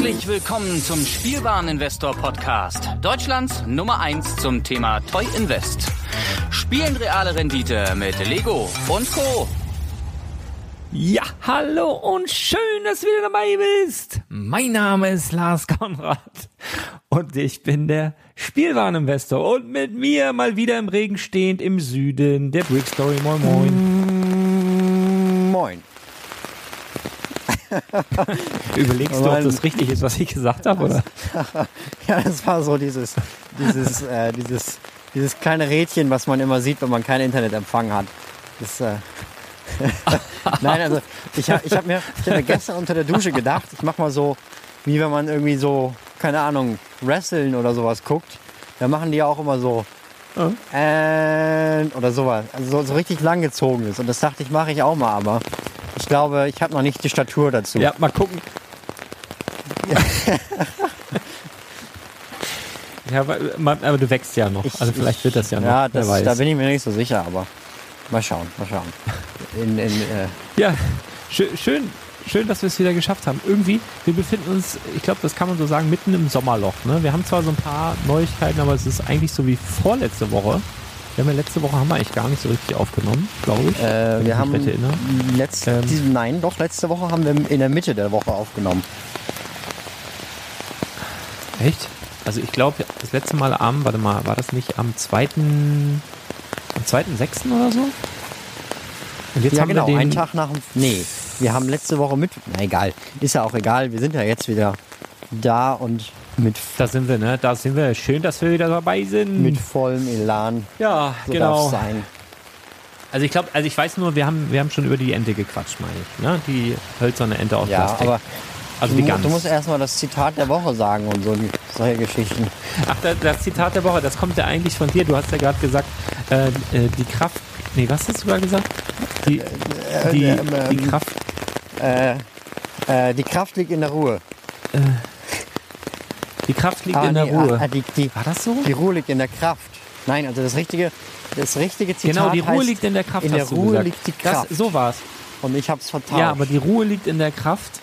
Herzlich willkommen zum Spielwareninvestor Podcast. Deutschlands Nummer 1 zum Thema Toy Invest. Spielen reale Rendite mit Lego und Co. Ja, hallo und schön, dass du wieder dabei bist. Mein Name ist Lars Konrad und ich bin der Spielwareninvestor und mit mir mal wieder im Regen stehend im Süden der Brick Story. Moin, moin. Moin. Überlegst du, ob das richtig ist, was ich gesagt habe, oder? ja, das war so dieses, dieses, äh, dieses, dieses kleine Rädchen, was man immer sieht, wenn man keinen Internetempfang hat. Das, äh Nein, also ich, ich habe mir, hab mir gestern unter der Dusche gedacht, ich mach mal so, wie wenn man irgendwie so, keine Ahnung, Wrestling oder sowas guckt. Da machen die ja auch immer so mhm. äh, oder sowas. Also so, so richtig lang gezogen ist. Und das dachte ich, mache ich auch mal, aber ich glaube, ich habe noch nicht die Statur dazu. Ja, mal gucken. ja, aber, du wächst ja noch. Ich, also vielleicht wird das ja noch. Ja, das, da bin ich mir nicht so sicher, aber mal schauen, mal schauen. In, in, äh ja, schön, schön, schön, dass wir es wieder geschafft haben. Irgendwie, wir befinden uns, ich glaube, das kann man so sagen, mitten im Sommerloch. Ne? Wir haben zwar so ein paar Neuigkeiten, aber es ist eigentlich so wie vorletzte Woche. Wir haben ja letzte Woche haben wir eigentlich gar nicht so richtig aufgenommen, glaube ich. Äh, wir haben letzte, ähm, nein, doch letzte Woche haben wir in der Mitte der Woche aufgenommen. Echt? Also ich glaube, das letzte Mal am, warte mal, war das nicht am 2. am 2.6. oder so. Und jetzt ja, haben genau, wir den, einen Tag nach dem. Nee, wir haben letzte Woche mit. Na egal, ist ja auch egal. Wir sind ja jetzt wieder da und mit, Da sind wir, ne? Da sind wir. Schön, dass wir wieder dabei sind. mit vollem Elan. ja, So genau. sein. Also ich glaube, also ich weiß nur, wir haben, wir haben schon über die Ente gequatscht, meine ich. Ne? Die hölzerne Ente aus Ja, Plastik. aber also du, die Gans. du musst erstmal das Zitat der Woche sagen und so solche Geschichten. Ach, das, das Zitat der Woche, das kommt ja eigentlich von dir. Du hast ja gerade gesagt, äh, äh, die Kraft. Nee, was hast du gerade gesagt? Die, die, ähm, die ähm, Kraft. Äh, äh, die Kraft liegt in der Ruhe. Die Kraft liegt Ah, in der nee, Ruhe. ah, die, die, War das so? die Ruhe liegt in der Kraft. Nein, also das richtige, das richtige Zitat Genau, die Ruhe heißt, liegt in der Kraft. in der Ruhe gesagt. liegt die Kraft. Das, so war's. Und ich hab's vertauscht. Ja, aber die Ruhe liegt in der Kraft.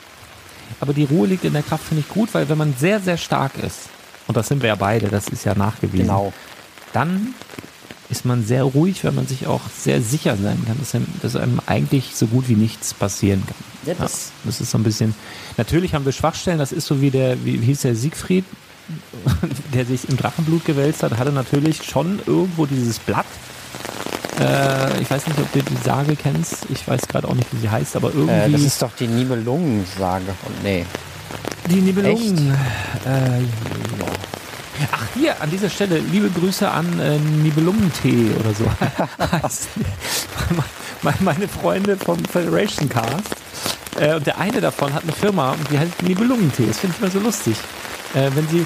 Aber die Ruhe liegt in der Kraft, finde ich gut, weil wenn man sehr, sehr stark ist, und das sind wir ja beide, das ist ja nachgewiesen, genau. dann ist man sehr ruhig, weil man sich auch sehr sicher sein kann, dass einem, dass einem eigentlich so gut wie nichts passieren kann. Ja, das- das ist so ein bisschen. Natürlich haben wir Schwachstellen, das ist so wie der, wie, wie hieß der Siegfried, der sich im Drachenblut gewälzt hat, hatte natürlich schon irgendwo dieses Blatt. Äh, ich weiß nicht, ob du die Sage kennst. Ich weiß gerade auch nicht, wie sie heißt, aber irgendwie. Äh, das ist doch die Nibelungensage. Und nee. Die Nibelungen. Äh, ja. Ach, hier, an dieser Stelle, liebe Grüße an äh, Nibelungentee oder so. Meine Freunde vom Federation Cast. Äh, und der eine davon hat eine Firma und die heißt Nibelungentee. Das finde ich immer so lustig. Äh, wenn sie.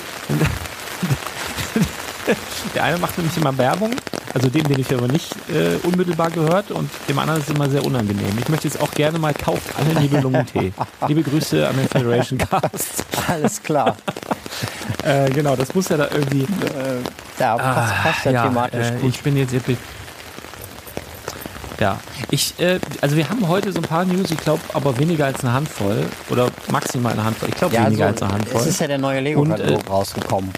der eine macht nämlich immer Werbung, also dem, den die Firma nicht äh, unmittelbar gehört und dem anderen ist es immer sehr unangenehm. Ich möchte jetzt auch gerne mal kauft alle Nibelungentee. Liebe Grüße an den Federation Cast. Alles klar. Äh, genau, das muss ja da irgendwie. Ja, passt, passt ja, thematisch äh, gut. ich bin jetzt. Ich bin, ja, ich, äh, also wir haben heute so ein paar News, ich glaube aber weniger als eine Handvoll oder maximal eine Handvoll. Ich glaube Ja, weniger also, als eine Handvoll. es ist ja der neue Lego-Katalog äh, rausgekommen.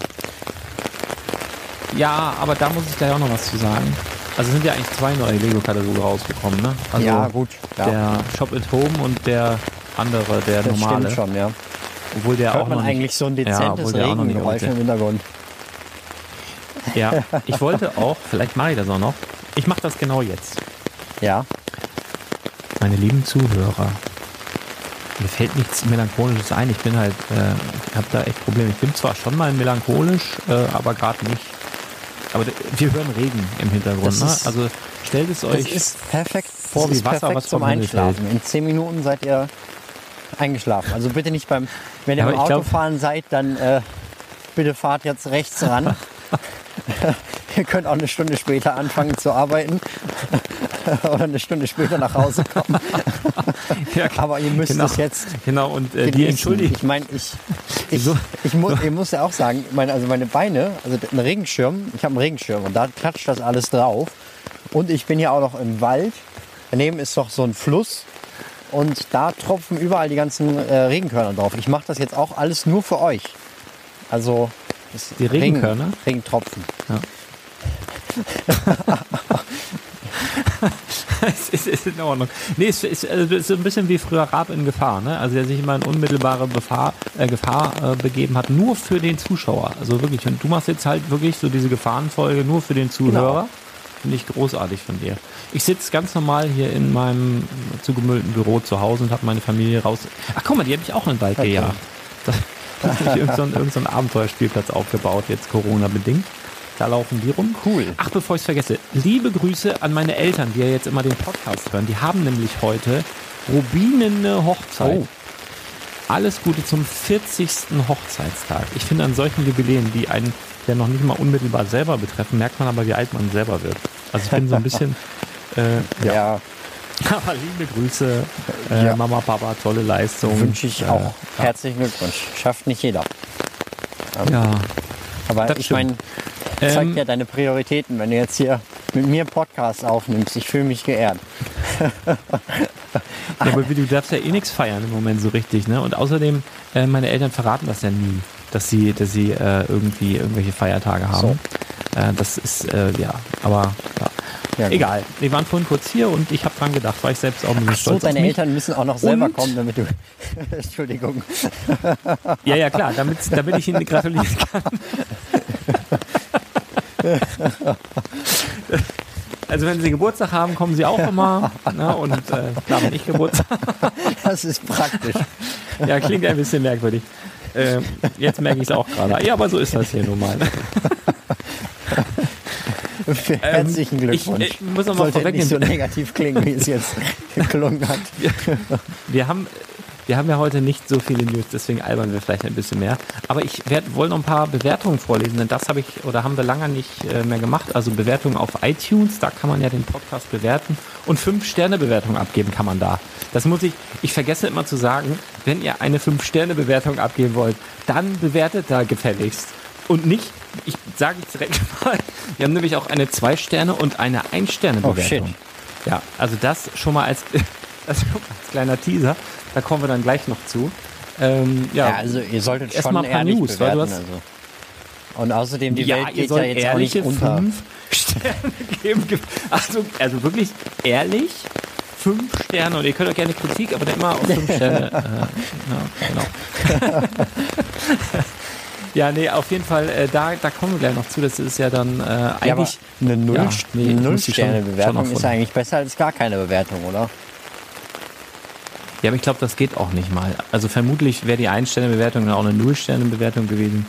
Ja, aber da muss ich gleich auch noch was zu sagen. Also sind ja eigentlich zwei neue Lego-Kataloge rausgekommen, ne? Also ja, gut. Ja, der Shop at Home und der andere, der das normale. stimmt schon, ja. Obwohl der Hört auch man noch nicht, eigentlich so ein Ja, dezentes nicht Regengeräusch im Hintergrund. Ja, ich wollte auch, vielleicht mache ich das auch noch. Ich mache das genau jetzt. Ja. Meine lieben Zuhörer, mir fällt nichts Melancholisches ein. Ich bin halt, äh, habe da echt Probleme. Ich bin zwar schon mal melancholisch, äh, aber gerade nicht. Aber wir hören Regen im Hintergrund. Das Ne? Also stellt es Das euch ist perfekt. vor das wie Wasser, perfekt was zum Einschlafen. In zehn Minuten seid ihr eingeschlafen. Also bitte nicht beim, wenn ihr Ja, beim Autofahren seid, dann äh, bitte fahrt jetzt rechts ran. ihr könnt auch eine Stunde später anfangen zu arbeiten oder eine Stunde später nach Hause kommen. Ja, Aber ihr müsst genau. es jetzt Genau, und äh, die entschuldigen. Ich meine, ich, ich, So- ich, mu ich muss ja auch sagen, meine, also meine Beine, also ein Regenschirm, ich habe einen Regenschirm und da klatscht das alles drauf. Und ich bin ja auch noch im Wald. Daneben ist doch so ein Fluss und da tropfen überall die ganzen äh, Regenkörner drauf. Ich mache das jetzt auch alles nur für euch. Also Die Regenkörner? Regen, Regentropfen. es ist, ist in Ordnung. Nee, es ist, also es ist so ein bisschen wie früher Raab in Gefahr, ne? Also der sich immer in unmittelbare Befahr, äh, Gefahr äh, begeben hat, nur für den Zuschauer. Also wirklich, und du machst jetzt halt wirklich so diese Gefahrenfolge nur für den Zuhörer. Genau. Finde ich großartig von dir. Ich sitze ganz normal hier in meinem zugemüllten Büro zu Hause und habe meine Familie raus. Ach guck mal, die habe ich auch in den Wald Okay. gejagt. Da habe ich irgendeinen so, irgend so Abenteuerspielplatz aufgebaut, jetzt Corona-bedingt. Da laufen die rum. Cool. Ach, bevor ich es vergesse, liebe Grüße an meine Eltern, die ja jetzt immer den Podcast hören. Die haben nämlich heute rubinene Hochzeit. Oh. Alles Gute zum 40. Hochzeitstag. Ich finde an solchen Jubiläen, die einen ja noch nicht mal unmittelbar selber betreffen, merkt man aber, wie alt man selber wird. Also ich bin so ein bisschen, äh, Ja, aber liebe Grüße, äh, Ja. Mama, Papa, tolle Leistung. wünsche ich Äh, auch. Herzlichen Glückwunsch. Schafft nicht jeder. Ja, Aber Das ich stimmt. Zeigt Ähm, ja deine Prioritäten, wenn du jetzt hier mit mir Podcast aufnimmst. Ich fühle mich geehrt. Ja, aber du darfst ja eh nichts feiern im Moment so richtig, ne? Und außerdem, äh, meine Eltern verraten das ja nie, dass sie, dass sie äh, irgendwie irgendwelche Feiertage haben. Äh, das ist, äh, ja, aber ja. Ja. Egal. Wir waren vorhin kurz hier und ich habe dran gedacht, war ich selbst auch ein bisschen Ach so, stolz auf deine. Eltern müssen auch noch selber Und- kommen, damit du. Entschuldigung. Ja, ja, klar, damit, damit ich Ihnen gratulieren kann. Also wenn Sie Geburtstag haben, kommen Sie auch immer. Ne? Und äh, klar, wenn ich Geburtstag Das ist praktisch. Ja, klingt ein bisschen merkwürdig. Ähm, jetzt merke ich es auch gerade. Ja, aber so ist das hier nun mal. Herzlichen ich- Glückwunsch. ich muss noch mal Sollte nicht so negativ klingen, wie es jetzt geklungen hat. Wir haben, wir haben ja heute nicht so viele News, deswegen albern wir vielleicht ein bisschen mehr. Aber ich werd, wollte noch ein paar Bewertungen vorlesen, denn das habe ich oder haben wir lange nicht äh, mehr gemacht. Also Bewertungen auf iTunes, da kann man ja den Podcast bewerten und fünf Sterne Bewertung abgeben kann man da. Das muss ich, ich vergesse immer zu sagen, wenn ihr eine fünf Sterne Bewertung abgeben wollt, dann bewertet da gefälligst. Und nicht, ich sage jetzt direkt mal, wir haben nämlich auch eine zwei Sterne und eine ein Sterne Oh, Bewertung. shit. Ja, also das schon mal als, das schon mal als kleiner Teaser. Da kommen wir dann gleich noch zu. Ähm, ja, Ja, also ihr solltet schon mal ein paar ehrlich News, weil du bewerten. hast- Also. Und außerdem, die ja, Welt ihr geht ja jetzt auch nicht unter. fünf Sterne geben. Ge- Also, also wirklich ehrlich fünf Sterne. Und ihr könnt auch gerne Kritik, aber dann immer auf fünf Sterne. Äh, ja, genau. ja, nee, auf jeden Fall, äh, da, da kommen wir gleich noch zu. Das ist ja dann äh, Ja, eigentlich. eine Null, Ja, nee, ist eigentlich besser als gar keine Bewertung, oder? Ja, aber ich glaube, das geht auch nicht mal. Also vermutlich wäre die Ein-Sterne-Bewertung auch eine Null-Sterne-Bewertung gewesen.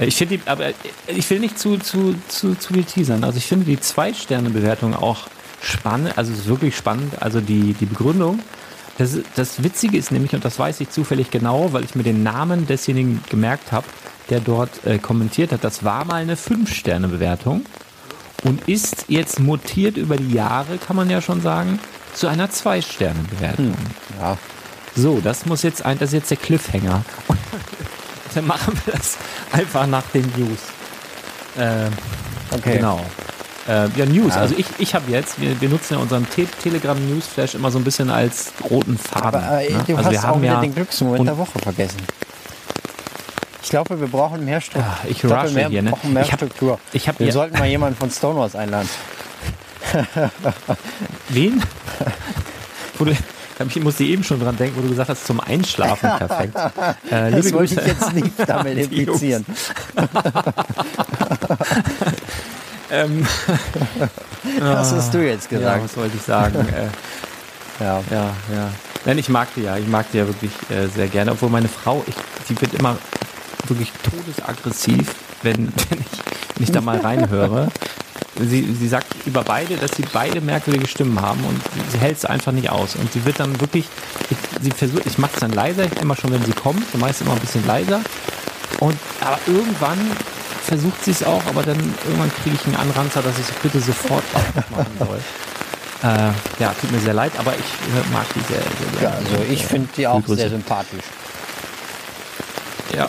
Äh, Ich finde die, aber äh, ich will nicht zu, zu, zu, zu viel teasern. Also ich finde die Zwei-Sterne-Bewertung auch spannend, also ist wirklich spannend. Also die, die Begründung. Das, das Witzige ist nämlich, und das weiß ich zufällig genau, weil ich mir den Namen desjenigen gemerkt habe, der dort äh, kommentiert hat, das war mal eine Fünf-Sterne-Bewertung und ist jetzt mutiert über die Jahre, kann man ja schon sagen, zu einer Zwei-Sterne-Bewertung. Ja. So, das muss jetzt ein, das ist jetzt der Cliffhanger. Und dann machen wir das einfach nach den News. Ähm, Okay. Genau. Äh, ja, News. Ja. Also ich, ich habe jetzt, wir, wir nutzen ja unseren Te Telegram Newsflash immer so ein bisschen als roten Faden. Aber äh, ne? du also hast auch wieder den Glücksmoment der Woche vergessen. Ich glaube, wir brauchen mehr Struktur. Ah, ich glaube, rushe mehr, hier, ne? brauchen mehr Ich hab- Struktur. ich hab wir sollten mal jemanden von Stonewalls einladen. Wen? Du, ich musste eben schon dran denken, wo du gesagt hast, zum Einschlafen perfekt. Äh, Das wollte ich Grüße. jetzt nicht damit implizieren. Ähm, Was hast du jetzt ja, gesagt? was wollte ich sagen? äh, Ja. Ja, ja. Nein, ich mag die ja. Ich mag die ja wirklich äh, sehr gerne. Obwohl meine Frau, ich, die wird immer wirklich todesaggressiv, wenn, wenn, ich, ich da mal reinhöre. Sie, sie sagt über beide, dass sie beide merkwürdige Stimmen haben und sie, hält es einfach nicht aus. Und sie wird dann wirklich, ich, sie versucht, ich mache es dann leiser, immer schon, wenn sie kommt, so meist immer ein bisschen leiser. Und aber irgendwann versucht sie es auch, aber dann irgendwann kriege ich einen Anranzer, dass ich es bitte sofort machen soll. Äh, ja, tut mir sehr leid, aber ich äh, mag die sehr, sehr, sehr Ja, also ich finde die auch sehr sympathisch. Ja.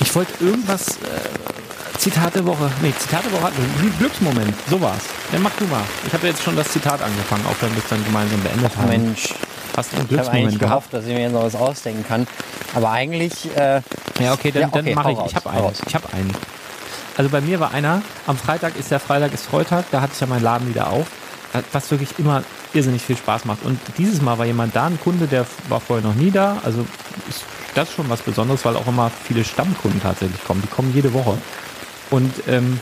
Ich wollte irgendwas, äh, Zitat der Woche, nee, Zitat der Woche hatten wir, Glücksmoment, so war's. Ja, mach du mal. Ich habe jetzt schon das Zitat angefangen, auch wenn wir es dann gemeinsam beendet haben. Mensch, Hast du einen ich habe eigentlich Glücksmoment gehabt? gehofft, dass ich mir jetzt noch was ausdenken kann. Aber eigentlich, äh, Ja, okay, dann, Ja, okay, dann mache ich. raus, Ich habe einen. raus. Ich habe einen. Also bei mir war einer, am Freitag ist der Freitag ist Freitag, da hatte ich ja meinen Laden wieder auf, was wirklich immer irrsinnig viel Spaß macht. Und dieses Mal war jemand da, ein Kunde, der war vorher noch nie da. Also ist das schon was Besonderes, weil auch immer viele Stammkunden tatsächlich kommen. Die kommen jede Woche. Und ähm,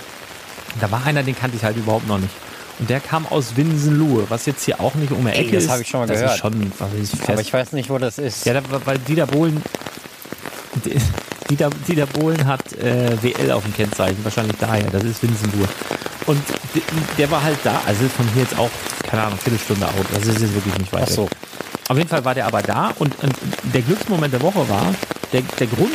da war einer, den kannte ich halt überhaupt noch nicht. Und der kam aus Winsenlohe, was jetzt hier auch nicht um die Ey, Ecke das ist. hab ich schon mal das gehört. Ist schon, fest. aber ich weiß nicht, wo das ist. Ja, da, weil Dieter Bohlen, Dieter, Dieter Bohlen hat äh, WL auf dem Kennzeichen, wahrscheinlich daher, das ist Winsenburg. Und der war halt da, also von hier jetzt auch, keine Ahnung, Viertelstunde Auto, das ist jetzt wirklich nicht weit Ach so. Auf jeden Fall war der aber da und, und der Glücksmoment der Woche war, der, der Grund,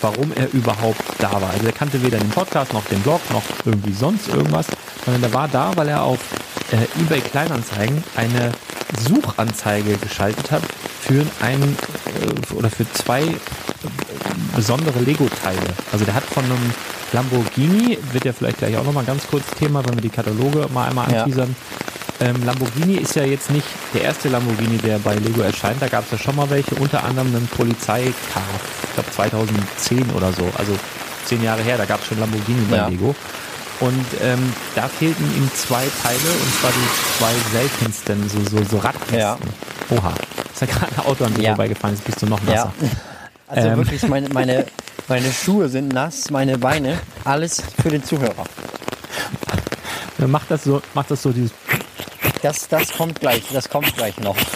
warum er überhaupt da war. Also er kannte weder den Podcast noch den Blog noch irgendwie sonst irgendwas, sondern der war da, weil er auf äh, eBay Kleinanzeigen eine Suchanzeige geschaltet hat für einen äh, oder für zwei äh, besondere Lego-Teile. Also der hat von einem Lamborghini, wird ja vielleicht gleich auch nochmal ganz kurz Thema, wenn wir die Kataloge mal einmal Ja. anteasern. Ähm, Lamborghini ist ja jetzt nicht der erste Lamborghini, der bei Lego erscheint. Da gab es ja schon mal welche, unter anderem einen Polizeicar, ich glaube 2010 oder so, also zehn Jahre her, da gab es schon Lamborghini bei Ja. Lego. Und ähm, da fehlten ihm zwei Teile, und zwar die zwei seltensten, so, so, so Radkästen. Ja. Oha, ist ja gerade ein Auto an dir Ja. vorbeigefahren, jetzt bist du noch nasser. Ja. Also Ähm. wirklich, meine, meine, meine Schuhe sind nass, meine Beine, alles für den Zuhörer. Dann macht das so, macht das so dieses Das, das kommt gleich, das kommt gleich noch.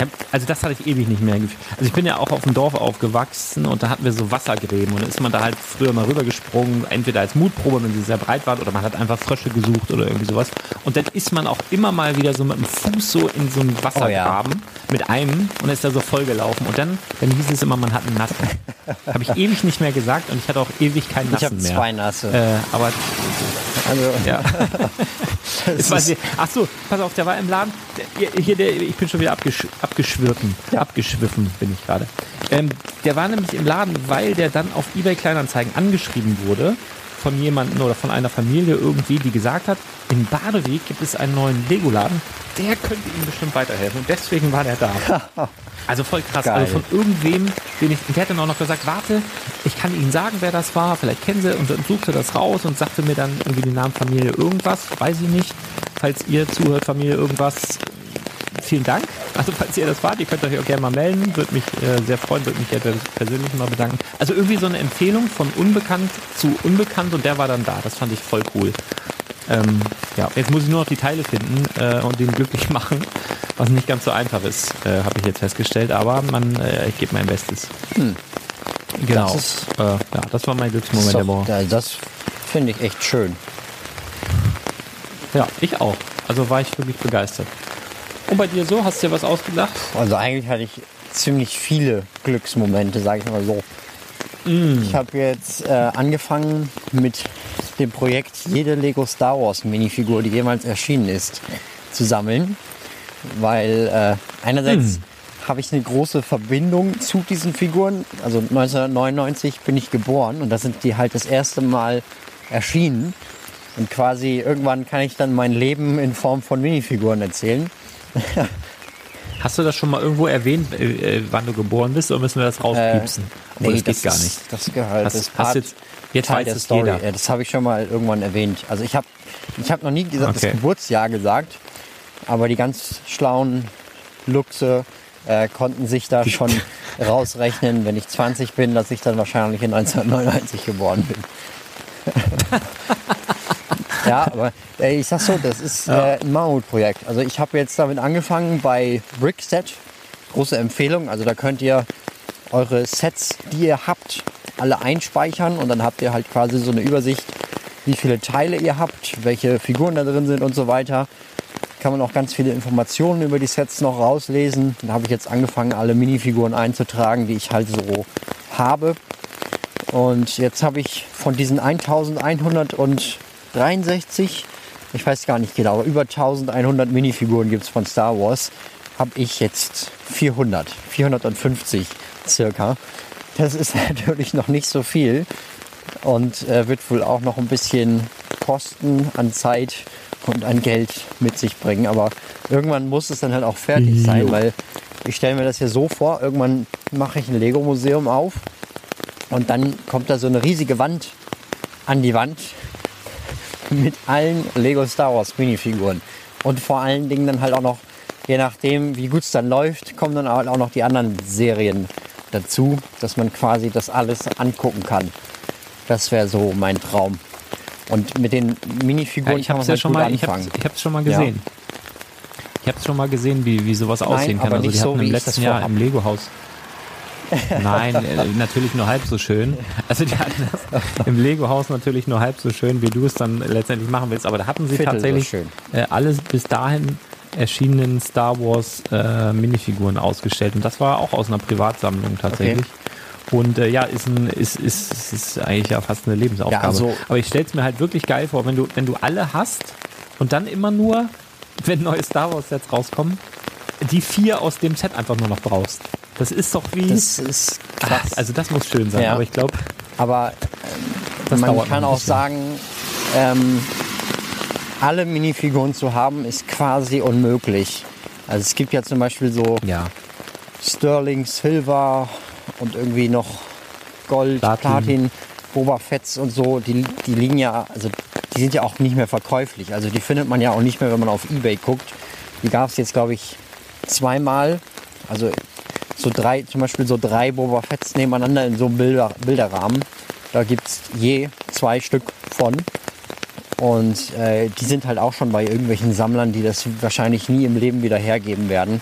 Ja, Also das hatte ich ewig nicht mehr gefühlt. Also ich bin ja auch auf dem Dorf aufgewachsen und da hatten wir so Wassergräben und da ist man da halt früher mal rübergesprungen, entweder als Mutprobe, wenn sie sehr breit waren, oder man hat einfach Frösche gesucht oder irgendwie sowas. Und dann ist man auch immer mal wieder so mit dem Fuß so in so einen Wassergraben mit einem und ist da so vollgelaufen. Und dann, dann hieß es immer, man hat einen nassen. Habe ich ewig nicht mehr gesagt und ich hatte auch ewig keinen Ich habe nassen mehr. zwei Nasse. Äh, aber Also, ja. Ich, ach so, pass auf, der war im Laden. Der, hier, der, ich bin schon wieder abgesch, abgeschwirfen. Abgeschwiffen bin ich gerade. Ähm, der war nämlich im Laden, weil der dann auf eBay Kleinanzeigen angeschrieben wurde von jemandem oder von einer Familie irgendwie, die gesagt hat, in Badeweg gibt es einen neuen Lego-Laden, der könnte ihm bestimmt weiterhelfen. Und deswegen war der da. Also voll krass. Geil. Also von irgendwem, den ich, der hat dann auch noch gesagt, warte, ich kann Ihnen sagen, wer das war, vielleicht kennen Sie, und dann suchte das raus und sagte mir dann irgendwie den Namen Familie irgendwas, weiß ich nicht. Falls ihr zuhört, Familie irgendwas, vielen Dank. Also falls ihr das wart, ihr könnt euch auch gerne mal melden, würde mich äh, sehr freuen, würde mich gerne persönlich mal bedanken. Also irgendwie so eine Empfehlung von unbekannt zu unbekannt und der war dann da. Das fand ich voll cool. Ähm, ja, jetzt muss ich nur noch die Teile finden äh, und den glücklich machen, was nicht ganz so einfach ist, äh, habe ich jetzt festgestellt. Aber man, äh, ich gebe mein Bestes. Genau. Das ist- äh, ja, das war mein Glücksmoment der so, Woche. da- das finde ich echt schön. Ja, ich auch. Also war ich wirklich begeistert. Und bei dir so? Hast du dir was ausgedacht? Also eigentlich hatte ich ziemlich viele Glücksmomente, sage ich mal so. Mm. Ich habe jetzt äh, angefangen mit dem Projekt, jede Lego Star Wars Minifigur, die jemals erschienen ist, zu sammeln. Weil äh, einerseits habe ich eine große Verbindung zu diesen Figuren. Also 1999 bin ich geboren und da sind die halt das erste Mal erschienen. Und quasi irgendwann kann ich dann mein Leben in Form von Minifiguren erzählen. Hast du das schon mal irgendwo erwähnt, äh, äh, wann du geboren bist, oder müssen wir das rauspiepsen? Obwohl, das geht gar ist, nicht. Das gehört. Hast- das ist hast jetzt- jetzt Teil weiß der es Story. jeder. Ja, das habe ich schon mal irgendwann erwähnt. Also ich habe ich hab noch nie gesagt, Okay. das Geburtsjahr gesagt, aber die ganz schlauen Luchse äh, konnten sich da schon rausrechnen, wenn ich 20 bin, dass ich dann wahrscheinlich in 1999 geboren bin. ja, aber äh, ich sag so, das ist äh, ein Mammutprojekt. Also ich habe jetzt damit angefangen bei Brickset. Große Empfehlung. Also da könnt ihr eure Sets, die ihr habt, alle einspeichern und dann habt ihr halt quasi so eine Übersicht, wie viele Teile ihr habt, welche Figuren da drin sind und so weiter. Kann man auch ganz viele Informationen über die Sets noch rauslesen. Da habe ich jetzt angefangen, alle Minifiguren einzutragen, die ich halt so habe. Und jetzt habe ich von diesen 1163, ich weiß gar nicht genau, aber über 1100 Minifiguren gibt es von Star Wars, habe ich jetzt 400, 450 circa. Das ist natürlich noch nicht so viel und äh, wird wohl auch noch ein bisschen Kosten an Zeit und an Geld mit sich bringen. Aber irgendwann muss es dann halt auch fertig sein, weil ich stelle mir das hier so vor, irgendwann mache ich ein Lego-Museum auf und dann kommt da so eine riesige Wand an die Wand mit allen Lego Star Wars Minifiguren. Und vor allen Dingen dann halt auch noch, je nachdem wie gut es dann läuft, kommen dann halt auch noch die anderen Serien dazu, dass man quasi das alles angucken kann. Das wäre so mein Traum. Und mit den Ja, Minifiguren ich kann habe man es ja halt schon mal, anfangen. ich hab's schon mal gesehen. Ich habe es schon mal gesehen, wie, wie sowas aussehen kann. Also die so, hatten wie im letzten Jahr im Lego-Haus. Nein, äh, natürlich nur halb so schön. Also die hatten das im Lego-Haus natürlich nur halb so schön, wie du es dann letztendlich machen willst. Aber da hatten sie Viertel so tatsächlich schön. äh, alles bis dahin erschienenen Star Wars äh, Minifiguren ausgestellt. Und das war auch aus einer Privatsammlung tatsächlich. Und äh, ja, ist, ein, ist, ist, ist, eigentlich ja fast eine Lebensaufgabe. Ja, also- Aber ich stelle es mir halt wirklich geil vor, wenn du, wenn du alle hast und dann immer nur, wenn neue Star Wars Sets rauskommen, die vier aus dem Set einfach nur noch brauchst. Das ist doch wie. Das ist krass. also das muss schön sein, Ja. aber ich glaube, Aber das man kann auch sagen, ähm, alle Minifiguren zu haben, ist quasi unmöglich. Also es gibt ja zum Beispiel so Ja. Sterling, Silver und irgendwie noch Gold, Platin. Platin, Boba Fetts und so, die, die liegen ja, also die sind ja auch nicht mehr verkäuflich. Also die findet man ja auch nicht mehr, wenn man auf Ebay guckt. Die gab es jetzt, glaube ich, zweimal. Also so drei, zum Beispiel so drei Boba Fetts nebeneinander in so einem Bilder, Bilderrahmen. Da gibt es je zwei Stück von. Und äh, die sind halt auch schon bei irgendwelchen Sammlern, die das wahrscheinlich nie im Leben wieder hergeben werden.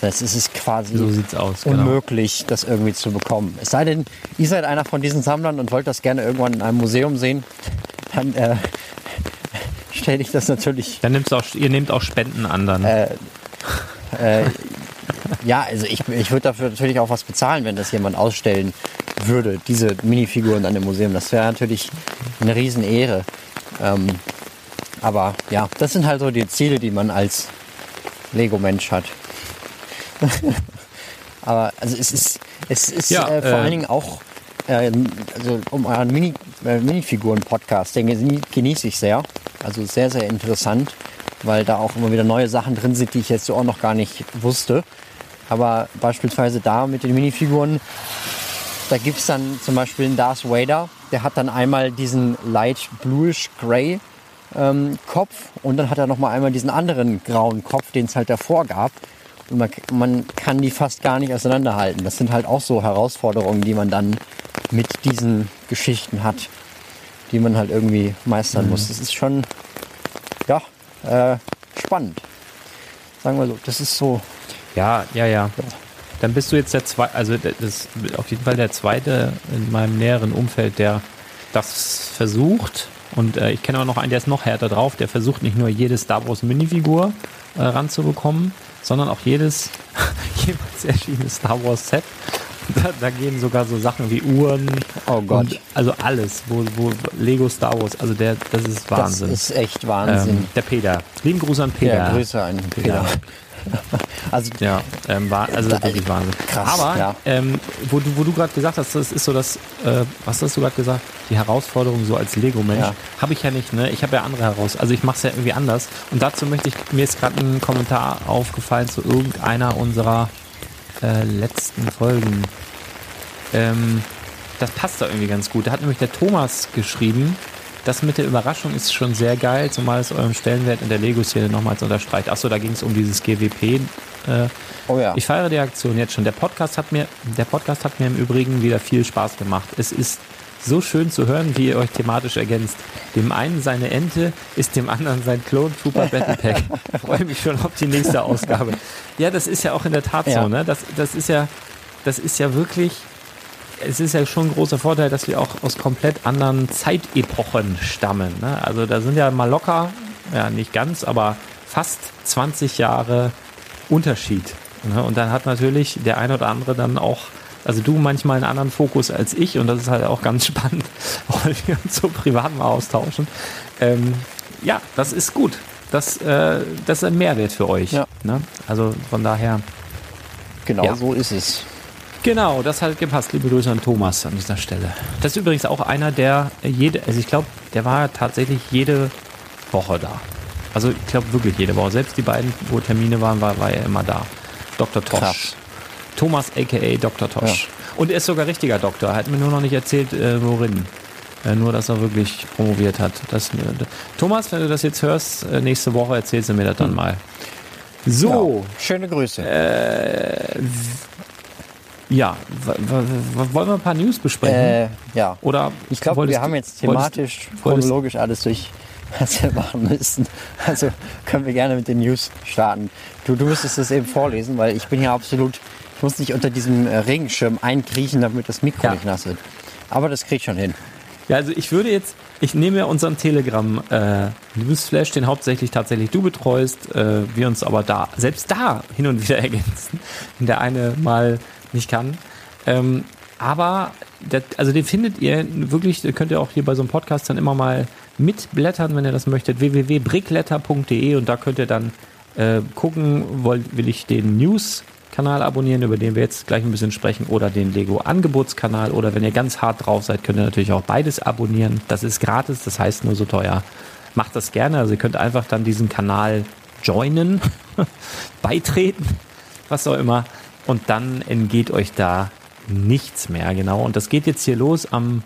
Das heißt, es ist quasi So aus, genau. unmöglich, das irgendwie zu bekommen. Es sei denn, ihr seid einer von diesen Sammlern und wollt das gerne irgendwann in einem Museum sehen, dann äh, stelle ich das natürlich Dann nimmst auch, ihr nehmt auch Spenden an dann. äh, ja, also ich, ich würde dafür natürlich auch was bezahlen, wenn das jemand ausstellen würde, diese Minifiguren an dem Museum. Das wäre natürlich eine Riesenehre. Ähm, aber ja, das sind halt so die Ziele, die man als Lego-Mensch hat. aber also es ist, es ist Ja, äh, vor äh, allen Dingen auch, äh, also um euren Mini, äh, Minifiguren-Podcast, den genie- genieße ich sehr. Also sehr, sehr interessant, weil da auch immer wieder neue Sachen drin sind, die ich jetzt so auch noch gar nicht wusste. Aber beispielsweise da mit den Minifiguren, da gibt es dann zum Beispiel einen Darth Vader, der hat dann einmal diesen light bluish gray ähm, Kopf und dann hat er noch mal einmal diesen anderen grauen Kopf, den es halt davor gab. Und man, man kann die fast gar nicht auseinanderhalten. Das sind halt auch so Herausforderungen, die man dann mit diesen Geschichten hat, die man halt irgendwie meistern muss. Das ist schon, ja, äh, spannend. Sagen wir so, das ist so, Ja, ja, ja. Dann bist du jetzt der zweite, also das ist auf jeden Fall der zweite in meinem näheren Umfeld, der das versucht. Und äh, ich kenne aber noch einen, der ist noch härter drauf. Der versucht nicht nur jede Star Wars Minifigur äh, ranzubekommen, sondern auch jedes jemals erschienene Star Wars Set. Da, da gehen sogar so Sachen wie Uhren. Oh Gott. Also alles, wo, wo Lego Star Wars, also der, das ist Wahnsinn. das ist echt Wahnsinn. ähm, der Peter. Lieben Gruß an Peter. ja, Grüße an Peter. Also Ja, ähm, war, also Da- wirklich Wahnsinn. krass, Aber ja. ähm, wo du, wo du gerade gesagt hast, das ist so das, äh, was hast du gerade gesagt? Die Herausforderung so als Lego-Mensch. Ja. Habe ich ja nicht, ne? Ich habe ja andere heraus. Also ich mache es ja irgendwie anders. Und dazu möchte ich, mir ist gerade ein Kommentar aufgefallen zu irgendeiner unserer äh, letzten Folgen. Ähm, das passt da irgendwie ganz gut. Da hat nämlich der Thomas geschrieben, das mit der Überraschung ist schon sehr geil, zumal es euren Stellenwert in der Lego-Szene nochmals unterstreicht. Achso, da ging es um dieses GWP. Äh, Oh ja. Ich feiere die Aktion jetzt schon. Der Podcast hat mir, der Podcast hat mir im Übrigen wieder viel Spaß gemacht. Es ist so schön zu hören, wie ihr euch thematisch ergänzt. Dem einen seine Ente ist dem anderen sein Clone Trooper Battle Pack. Ich freue mich schon auf die nächste Ausgabe. Ja, das ist ja auch in der Tat Ja. so, ne? Das, das ist ja, das ist ja wirklich, es ist ja schon ein großer Vorteil, dass wir auch aus komplett anderen Zeitepochen stammen. Ne? Also da sind ja mal locker, ja nicht ganz, aber fast 20 Jahre Unterschied. Ne? Und dann hat natürlich der eine oder andere dann auch, also du manchmal einen anderen Fokus als ich und das ist halt auch ganz spannend, weil wir uns so privat mal austauschen. Ähm, ja, das ist gut. Das, äh, das ist ein Mehrwert für euch. Ja. Ne? Also von daher. genau ja. so ist es. Genau, das hat gepasst. Liebe Grüße an Thomas an dieser Stelle. Das ist übrigens auch einer, der jede, also ich glaube, der war tatsächlich jede Woche da. Also ich glaube wirklich jede Woche. Selbst die beiden, wo Termine waren, war, war er immer da. Dr. Tosch. Krass. Thomas aka Dr. Tosch. Und er ist sogar richtiger Doktor. Er hat mir nur noch nicht erzählt, äh, worin. Äh, nur, dass er wirklich promoviert hat. Das, äh, Thomas, wenn du das jetzt hörst, äh, nächste Woche erzählst du mir das dann mal. So, Ja. Schöne Grüße. ja, w- w- wollen wir ein paar News besprechen? Äh, ja. Oder Ich glaube, wir haben jetzt thematisch, wolltest- chronologisch alles durch, was wir machen müssen. Also können wir gerne mit den News starten. Du, du müsstest das eben vorlesen, weil ich bin ja absolut, ich muss nicht unter diesem äh, Regenschirm einkriechen, damit das Mikro Ja. nicht nass wird. Aber das krieg ich schon hin. Ja, also ich würde jetzt, ich nehme ja unseren Telegram äh, Newsflash, den hauptsächlich tatsächlich du betreust, äh, wir uns aber da, selbst da hin und wieder ergänzen, wenn der eine mal nicht kann. Ähm, aber, der, also den findet ihr wirklich, könnt ihr auch hier bei so einem Podcast dann immer mal mitblättern, wenn ihr das möchtet, www.brickletter.de und da könnt ihr dann äh, gucken, wollt, will ich den News Kanal abonnieren, über den wir jetzt gleich ein bisschen sprechen, oder den Lego Angebotskanal. Oder wenn ihr ganz hart drauf seid, könnt ihr natürlich auch beides abonnieren. Das ist gratis, das heißt nur so teuer. Macht das gerne. Also ihr könnt einfach dann diesen Kanal joinen, beitreten, was auch immer. Und dann entgeht euch da nichts mehr, genau. Und das geht jetzt hier los am,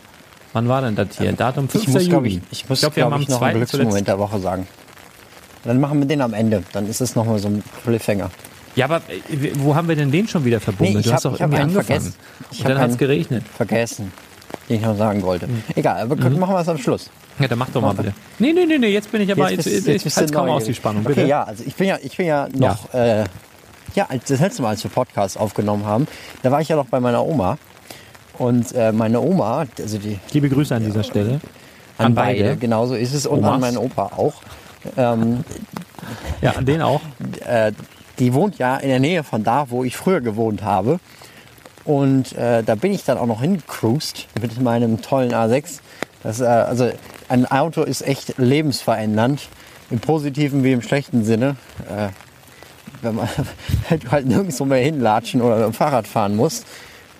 wann war denn das hier? Datum 5. Ich muss, glaube Juli. ich, ich muss, glaub, wir glaube haben ich, noch einen 2. Glücksmoment der Woche sagen. Dann machen wir den am Ende. Dann ist es nochmal so ein Cliffhanger. Ja, aber äh, wo haben wir denn den schon wieder verbunden? Nee, ich du hast hab- doch ich hab irgendwie angefangen. vergessen. Ich Und dann hat es geregnet. Vergessen. den ich noch sagen wollte. Egal, aber machen wir es am Schluss. Ja, dann mach doch mal bitte. Nee, nee, nee, nee, jetzt bin ich aber, jetzt, jetzt, bist jetzt, du kaum aus die Spannung, bitte. Okay, ja, also ich bin ja, ich bin ja noch, ja, äh, ja das letzte Mal, als wir Podcast aufgenommen haben, da war ich ja noch bei meiner Oma. Und äh, meine Oma, also die Liebe Grüße an dieser Stelle. an, An beide, beide. genauso ist es, und Omas. an meinen Opa auch. Ähm, Ja, an den auch. äh, die wohnt ja in der Nähe von da, wo ich früher gewohnt habe. Und äh, da bin ich dann auch noch hingecruised mit meinem tollen A6. Das, äh, also ein Auto ist echt lebensverändernd, im positiven wie im schlechten Sinne. Äh, wenn, man, du halt nirgendwo mehr hinlatschen oder mit dem Fahrrad fahren musst,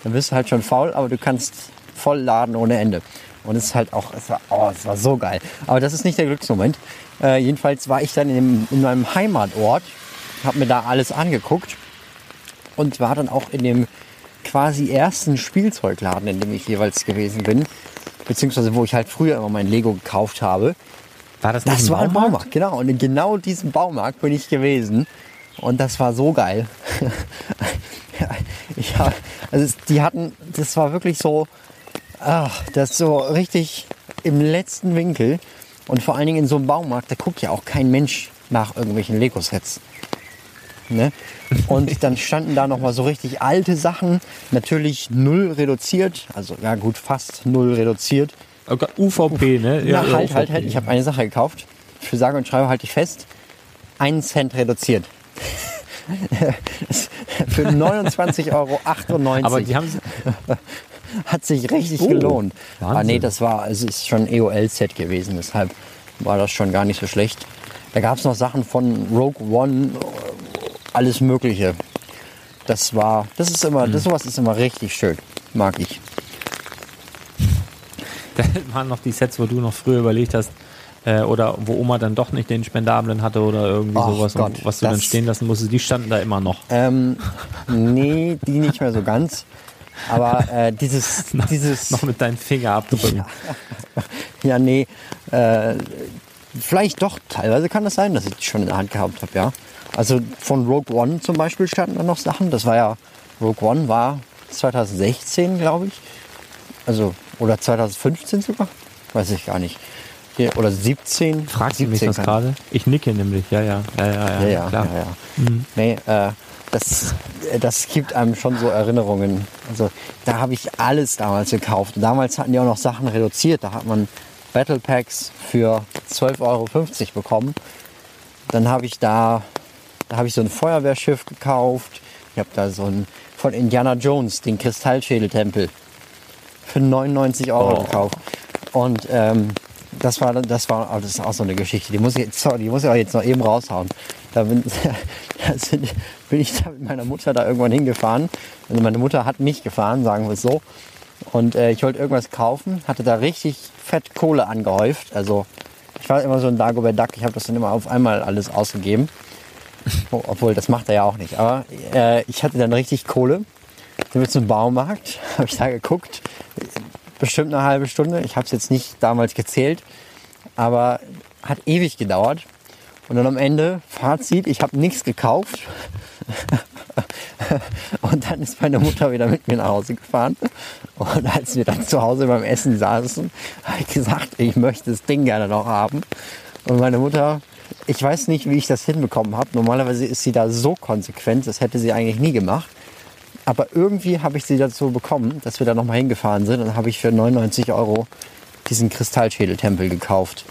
dann bist du halt schon faul, aber du kannst voll laden ohne Ende. Und es ist halt auch, es war, oh, es war so geil. Aber das ist nicht der Glücksmoment. Äh, jedenfalls war ich dann in, dem, in meinem Heimatort, habe mir da alles angeguckt und war dann auch in dem quasi ersten Spielzeugladen, in dem ich jeweils gewesen bin, beziehungsweise wo ich halt früher immer mein Lego gekauft habe. War das Das war ein Baumarkt? Baumarkt, genau. Und in genau diesem Baumarkt bin ich gewesen. Und das war so geil. ich hab, also die hatten, das war wirklich so, ach, das so richtig im letzten Winkel. Und vor allen Dingen in so einem Baumarkt, da guckt ja auch kein Mensch nach irgendwelchen Lego-Sets. Ne? Und dann standen da nochmal so richtig alte Sachen, natürlich null reduziert, also ja gut, fast null reduziert. Okay, UVP, ne? Ja, halt, UVP. halt, halt. Ich habe eine Sache gekauft. Für sage und schreibe halte ich fest. Einen Cent reduziert. Für 29,98 Euro. Aber die haben Hat sich richtig Oh, gelohnt. Wahnsinn. Ah, nee, das war, es ist schon ein EOL-Set gewesen, deshalb war das schon gar nicht so schlecht. Da gab es noch Sachen von Rogue One, alles Mögliche. Das war, das ist immer, Hm. das sowas ist immer richtig schön. Mag ich. Da waren noch die Sets, wo du noch früher überlegt hast, äh, oder wo Oma dann doch nicht den Spendablen hatte oder irgendwie Ach sowas, Gott, was du dann stehen lassen musstest, die standen da immer noch. Ähm, nee, die nicht mehr so ganz. Aber äh, dieses, dieses, Noch mit deinem Finger abdrücken. ja, nee, äh, vielleicht doch. Teilweise kann das sein, dass ich die schon in der Hand gehabt habe, ja. Also von Rogue One zum Beispiel standen da noch Sachen. Das war ja, Rogue One war 2016, glaube ich. Also, oder 2015 sogar. Weiß ich gar nicht. Hier, oder 17. Fragst du mich 17 das gerade? Ich nicke nämlich, ja, ja, ja, ja, ja, Ja, ja, klar. ja, ja. Nee, äh, das, äh, das gibt einem schon so Erinnerungen. Also da habe ich alles damals gekauft. Und damals hatten die auch noch Sachen reduziert. Da hat man Battle Packs für 12,50 Euro bekommen. Dann habe ich da, da habe ich so ein Feuerwehrschiff gekauft. Ich habe da so ein von Indiana Jones, den Kristallschädeltempel, für 99 Euro Oh. gekauft. Und ähm, das war, das war, oh, das ist auch so eine Geschichte. Die muss ich jetzt, die muss ich auch jetzt noch eben raushauen. Da bin, da sind, bin ich da mit meiner Mutter da irgendwann hingefahren. Also meine Mutter hat mich gefahren, sagen wir es so. Und äh, ich wollte irgendwas kaufen, hatte da richtig fett Kohle angehäuft. Also ich war immer so ein Dagobert Duck. Ich habe das dann immer auf einmal alles ausgegeben. Oh, obwohl, das macht er ja auch nicht. Aber äh, ich hatte dann richtig Kohle. Sind wir zum Baumarkt, habe ich da geguckt. Bestimmt eine halbe Stunde. Ich habe es jetzt nicht damals gezählt. Aber hat ewig gedauert. Und dann am Ende, Fazit, ich habe nichts gekauft. Und dann ist meine Mutter wieder mit mir nach Hause gefahren. Und als wir dann zu Hause beim Essen saßen, habe ich gesagt, ich möchte das Ding gerne noch haben. Und meine Mutter, ich weiß nicht, wie ich das hinbekommen habe. Normalerweise ist sie da so konsequent, das hätte sie eigentlich nie gemacht. Aber irgendwie habe ich sie dazu bekommen, dass wir da nochmal hingefahren sind. Und dann habe ich für 99 Euro diesen Kristallschädeltempel gekauft.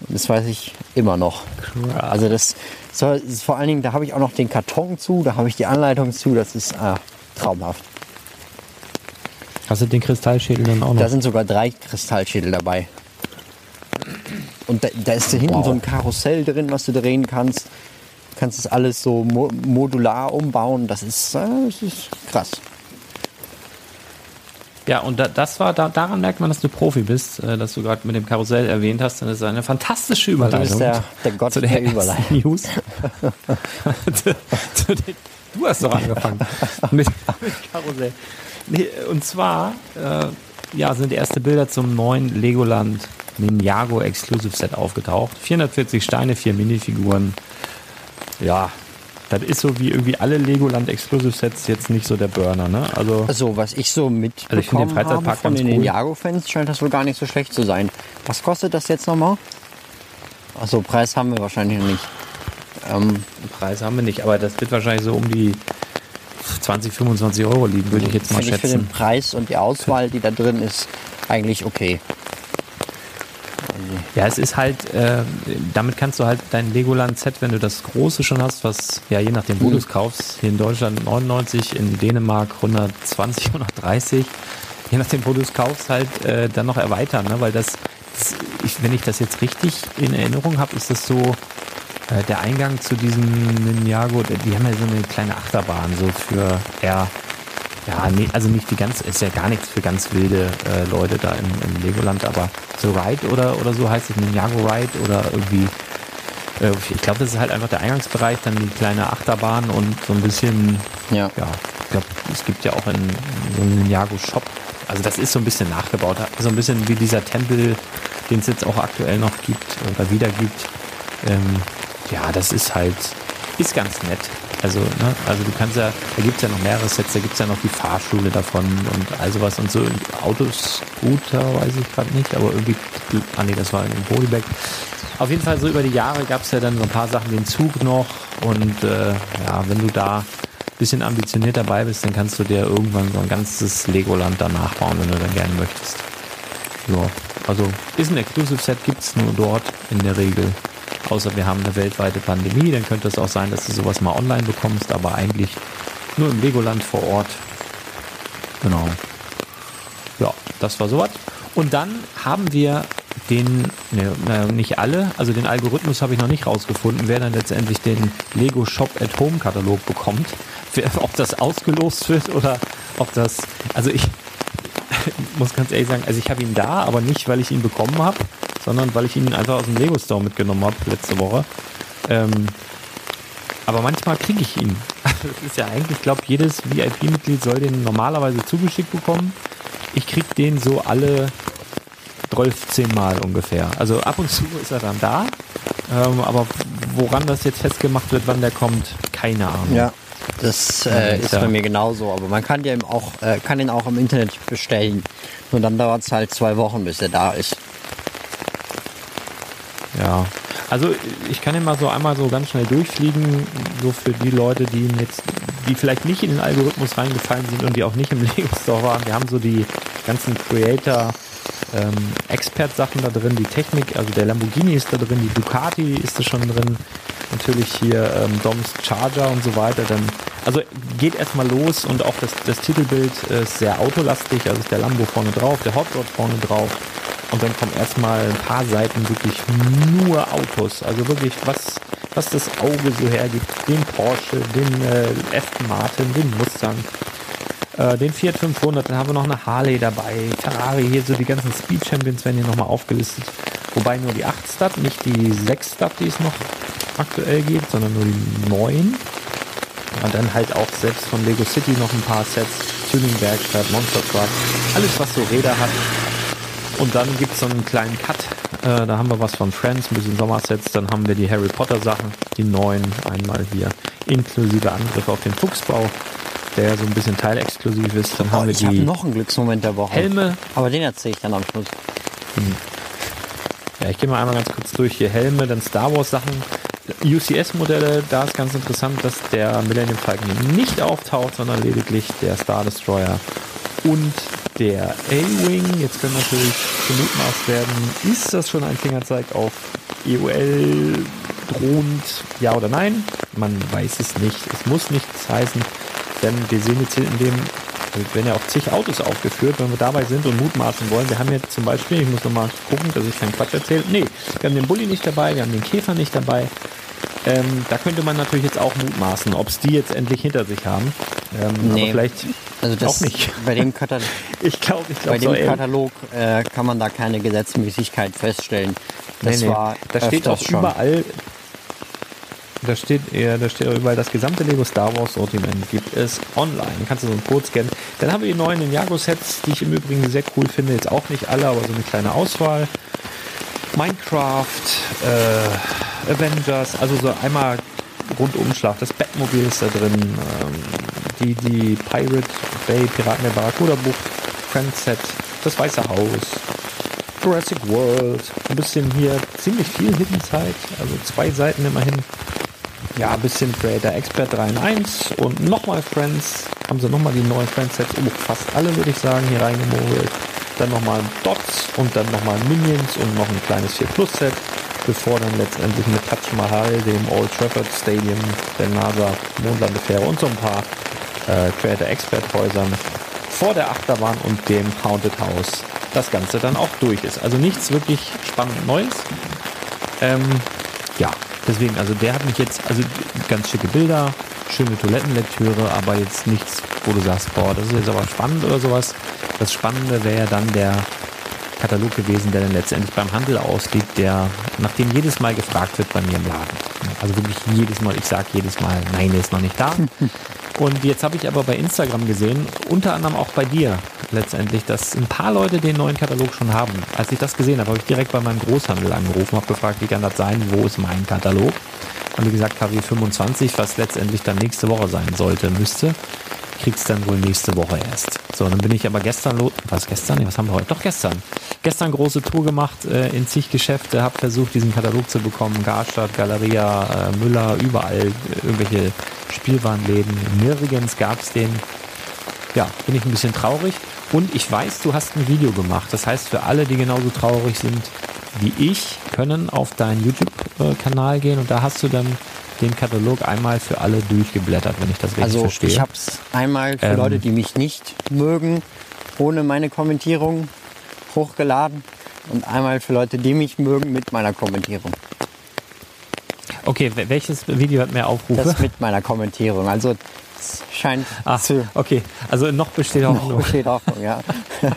Und Das weiß ich immer noch. Also das ist vor allen Dingen, da habe ich auch noch den Karton zu, da habe ich die Anleitung zu. Das ist ah, traumhaft. Hast du den Kristallschädel dann auch noch? Da sind sogar drei Kristallschädel dabei. Und da, da ist da hinten Wow. so ein Karussell drin, was du drehen kannst. Du kannst das alles so mo modular umbauen. Das ist, äh, das ist krass. Ja, und da, das war, da, daran merkt man, dass du Profi bist, äh, dass du gerade mit dem Karussell erwähnt hast. Dann ist eine fantastische Du Überleitung. bist der, der Gott zu der, der Überleitung. News. zu, zu den, du hast doch angefangen mit, mit Karussell. Nee, und zwar äh, ja, sind erste Bilder zum neuen Legoland Ninjago Exclusive Set aufgetaucht. 440 Steine, vier Minifiguren. Ja, Das ist so wie irgendwie alle Legoland Exclusive Sets jetzt nicht so der Burner, ne? Also Also, was ich so Also ich finde den mitbekommen habe Freizeitpark von den cool. Ninjago-Fans, scheint das wohl gar nicht so schlecht zu sein. Was kostet das jetzt nochmal? Achso, Preis haben wir wahrscheinlich noch nicht. Ähm, Preis haben wir nicht, aber das wird wahrscheinlich so um die 20, 25 Euro liegen, würde ich jetzt mal finde ich für den schätzen. Preis und die Auswahl, die da drin ist, eigentlich okay. Ja, es ist halt, äh, damit kannst du halt dein Legoland-Set, wenn du das große schon hast, was ja je nachdem, wo du es kaufst, hier in Deutschland 99, in Dänemark 120, 130, je nachdem, wo du es kaufst, halt äh, dann noch erweitern, ne? weil das, das ich, wenn ich das jetzt richtig in Erinnerung habe, ist das so, äh, der Eingang zu diesem Ninjago, die haben ja so eine kleine Achterbahn, so für eher, ja, nee, also nicht die ganz, ist ja gar nichts für ganz wilde äh, Leute da im, im Legoland, aber so Ride oder, oder so heißt es, Ninjago Ride oder irgendwie, äh, ich glaube, das ist halt einfach der Eingangsbereich, dann die kleine Achterbahn und so ein bisschen, Ja. ja, ich glaube, es gibt ja auch in so einem Ninjago-Shop, also das ist so ein bisschen nachgebaut, so ein bisschen wie dieser Tempel, den es jetzt auch aktuell noch gibt oder wieder gibt. Ähm, ja, das ist halt, ist ganz nett. Also, ne, also du kannst ja, da gibt es ja noch mehrere Sets, da gibt es ja noch die Fahrschule davon und all sowas und so. Autoscooter weiß ich gerade nicht, aber irgendwie, ah nee, das war in Bodyback. Auf jeden Fall so über die Jahre gab es ja dann so ein paar Sachen, den Zug noch und äh, ja, wenn du da bisschen ambitioniert dabei bist, dann kannst du dir irgendwann so ein ganzes Legoland danach bauen, wenn du dann gerne möchtest. Ja, also ist ein Exclusive Set, gibt es nur dort in der Regel. Außer wir haben eine weltweite Pandemie, dann könnte es auch sein, dass du sowas mal online bekommst, aber eigentlich nur im Legoland vor Ort. Genau. Ja, das war sowas. Und dann haben wir den, ne, na, nicht alle, also den Algorithmus habe ich noch nicht rausgefunden, wer dann letztendlich den Lego Shop at Home Katalog bekommt. Ob das ausgelost wird oder ob das, also ich muss ganz ehrlich sagen, also ich habe ihn da, aber nicht, weil ich ihn bekommen habe, sondern weil ich ihn einfach aus dem Lego Store mitgenommen habe letzte Woche. Ähm, aber manchmal kriege ich ihn. Das ist ja eigentlich, ich glaube, jedes VIP-Mitglied soll den normalerweise zugeschickt bekommen. Ich kriege den so alle 12 Mal ungefähr. Also ab und zu ist er dann da. Ähm, aber woran das jetzt festgemacht wird, wann der kommt, keine Ahnung. Ja. Das äh, ist ist ja- bei mir genauso, aber man kann den auch, äh, kann den auch im Internet bestellen. Nur dann dauert es halt zwei Wochen, bis er da ist. Ja, also ich kann ja mal so einmal so ganz schnell durchfliegen, so für die Leute, die jetzt, die vielleicht nicht in den Algorithmus reingefallen sind und die auch nicht im Lego Store waren. Wir haben so die ganzen Creator ähm, Expert-Sachen da drin, die Technik, also der Lamborghini ist da drin, die Ducati ist da schon drin, natürlich hier ähm, Doms Charger und so weiter. Dann, also geht erstmal los und auch das, das Titelbild ist sehr autolastig, also ist der Lambo vorne drauf, der Hot Rod vorne drauf. Und dann kommen erstmal ein paar Seiten wirklich nur Autos. Also wirklich, was, was das Auge so hergibt. Den Porsche, den äh, Aston Martin, den Mustang, äh, den Fiat 500. Dann haben wir noch eine Harley dabei. Ferrari, hier so die ganzen Speed Champions werden hier nochmal aufgelistet. Wobei nur die 8 Stat, nicht die 6 Stat, die es noch aktuell gibt, sondern nur die 9. Und dann halt auch selbst von Lego City noch ein paar Sets. Tuning-Werkstatt, Monster Truck. Alles, was so Räder hat. Und dann gibt es so einen kleinen Cut. Äh, da haben wir was von Friends, ein bisschen Sommersets. Dann haben wir die Harry Potter Sachen, die neuen einmal hier. Inklusive Angriff auf den Fuchsbau, der so ein bisschen teilexklusiv ist. Dann haben Oh, wir ich die noch einen Glücksmoment der Woche. Helme. Aber den erzähle ich dann am Schluss. Ja, ich gehe mal einmal ganz kurz durch hier. Helme, dann Star Wars Sachen. UCS-Modelle, da ist ganz interessant, dass der Millennium Falcon nicht auftaucht, sondern lediglich der Star Destroyer und der A-Wing. Jetzt können natürlich gemutmaßt werden, ist das schon ein Fingerzeig auf EOL drohend, ja oder nein? Man weiß es nicht. Es muss nichts heißen, denn wir sehen jetzt hier in dem, werden ja auch zig Autos aufgeführt, wenn wir dabei sind und mutmaßen wollen. Wir haben jetzt zum Beispiel, ich muss nochmal gucken, dass ich keinen Quatsch erzähle. Nee, wir haben den Bulli nicht dabei, wir haben den Käfer nicht dabei. Ähm, da könnte man natürlich jetzt auch mutmaßen, ob es die jetzt endlich hinter sich haben. Ähm, Nee. Aber vielleicht Also das, auch nicht. Bei dem, Katal Ich glaube, ich bei glaube dem so. Katalog äh, kann man da keine Gesetzmäßigkeit feststellen. Das Nee, nee. war da steht auch schon. überall, da steht, ja, da steht auch überall, das gesamte Lego Star Wars Sortiment gibt es online. Kannst du so einen Code scannen. Dann haben wir die neuen Ninjago-Sets, die ich im Übrigen sehr cool finde. Jetzt auch nicht alle, aber so eine kleine Auswahl. Minecraft, äh, Avengers, also so einmal Rundumschlag. Das Batmobil ist da drin, ähm, die, die Pirate Bay, Piraten der Barracuda-Bucht, Friendset, das Weiße Haus, Jurassic World, ein bisschen hier ziemlich viel Hidden Side, also zwei Seiten immerhin. Ja, ein bisschen Creator Expert 3 in 1 und nochmal Friends. Haben sie nochmal die neuen Friends-Sets, oh, fast alle würde ich sagen, hier reingemogelt. Dann nochmal Dots und dann nochmal Minions und noch ein kleines 4 Plus Set, bevor dann letztendlich mit Taj Mahal, dem Old Trafford Stadium, der NASA Mondlandefähre und so ein paar äh, Creator Expert Häusern vor der Achterbahn und dem Haunted House das Ganze dann auch durch ist. Also nichts wirklich spannend Neues. Ähm, ja, deswegen, also der hat mich jetzt, also ganz schicke Bilder, schöne Toilettenlektüre, aber jetzt nichts, wo du sagst, boah, das ist jetzt aber spannend oder sowas. Das Spannende wäre ja dann der Katalog gewesen, der dann letztendlich beim Handel ausliegt, der, nachdem jedes Mal gefragt wird bei mir im Laden. Also wirklich jedes Mal, ich sage jedes Mal, nein, der ist noch nicht da. Und jetzt habe ich aber bei Instagram gesehen, unter anderem auch bei dir letztendlich, dass ein paar Leute den neuen Katalog schon haben. Als ich das gesehen habe, habe ich direkt bei meinem Großhandel angerufen, habe gefragt, wie kann das sein, wo ist mein Katalog? Haben die gesagt, KW 25, was letztendlich dann nächste Woche sein sollte, müsste. Kriegt's dann wohl nächste Woche erst. So, dann bin ich aber gestern, was gestern? Was haben wir heute? Doch gestern. Gestern große Tour gemacht äh, in zig Geschäfte, habe versucht, diesen Katalog zu bekommen. Garstadt, Galeria, äh, Müller, überall äh, irgendwelche Spielwarenläden. Nirgends gab's den. Ja, bin ich ein bisschen traurig. Und ich weiß, du hast ein Video gemacht. Das heißt, für alle, die genauso traurig sind wie ich, können auf deinen YouTube-Kanal gehen und da hast du dann den Katalog einmal für alle durchgeblättert, wenn ich das richtig Also verstehe. ich habe es einmal für Ähm. Leute, die mich nicht mögen, ohne meine Kommentierung hochgeladen und einmal für Leute, die mich mögen, mit meiner Kommentierung. okay, wel- welches Video hat mehr Aufrufe? Das mit meiner Kommentierung. Also es scheint Ah, zu okay. Also noch besteht auch noch noch. besteht Hoffnung, ja.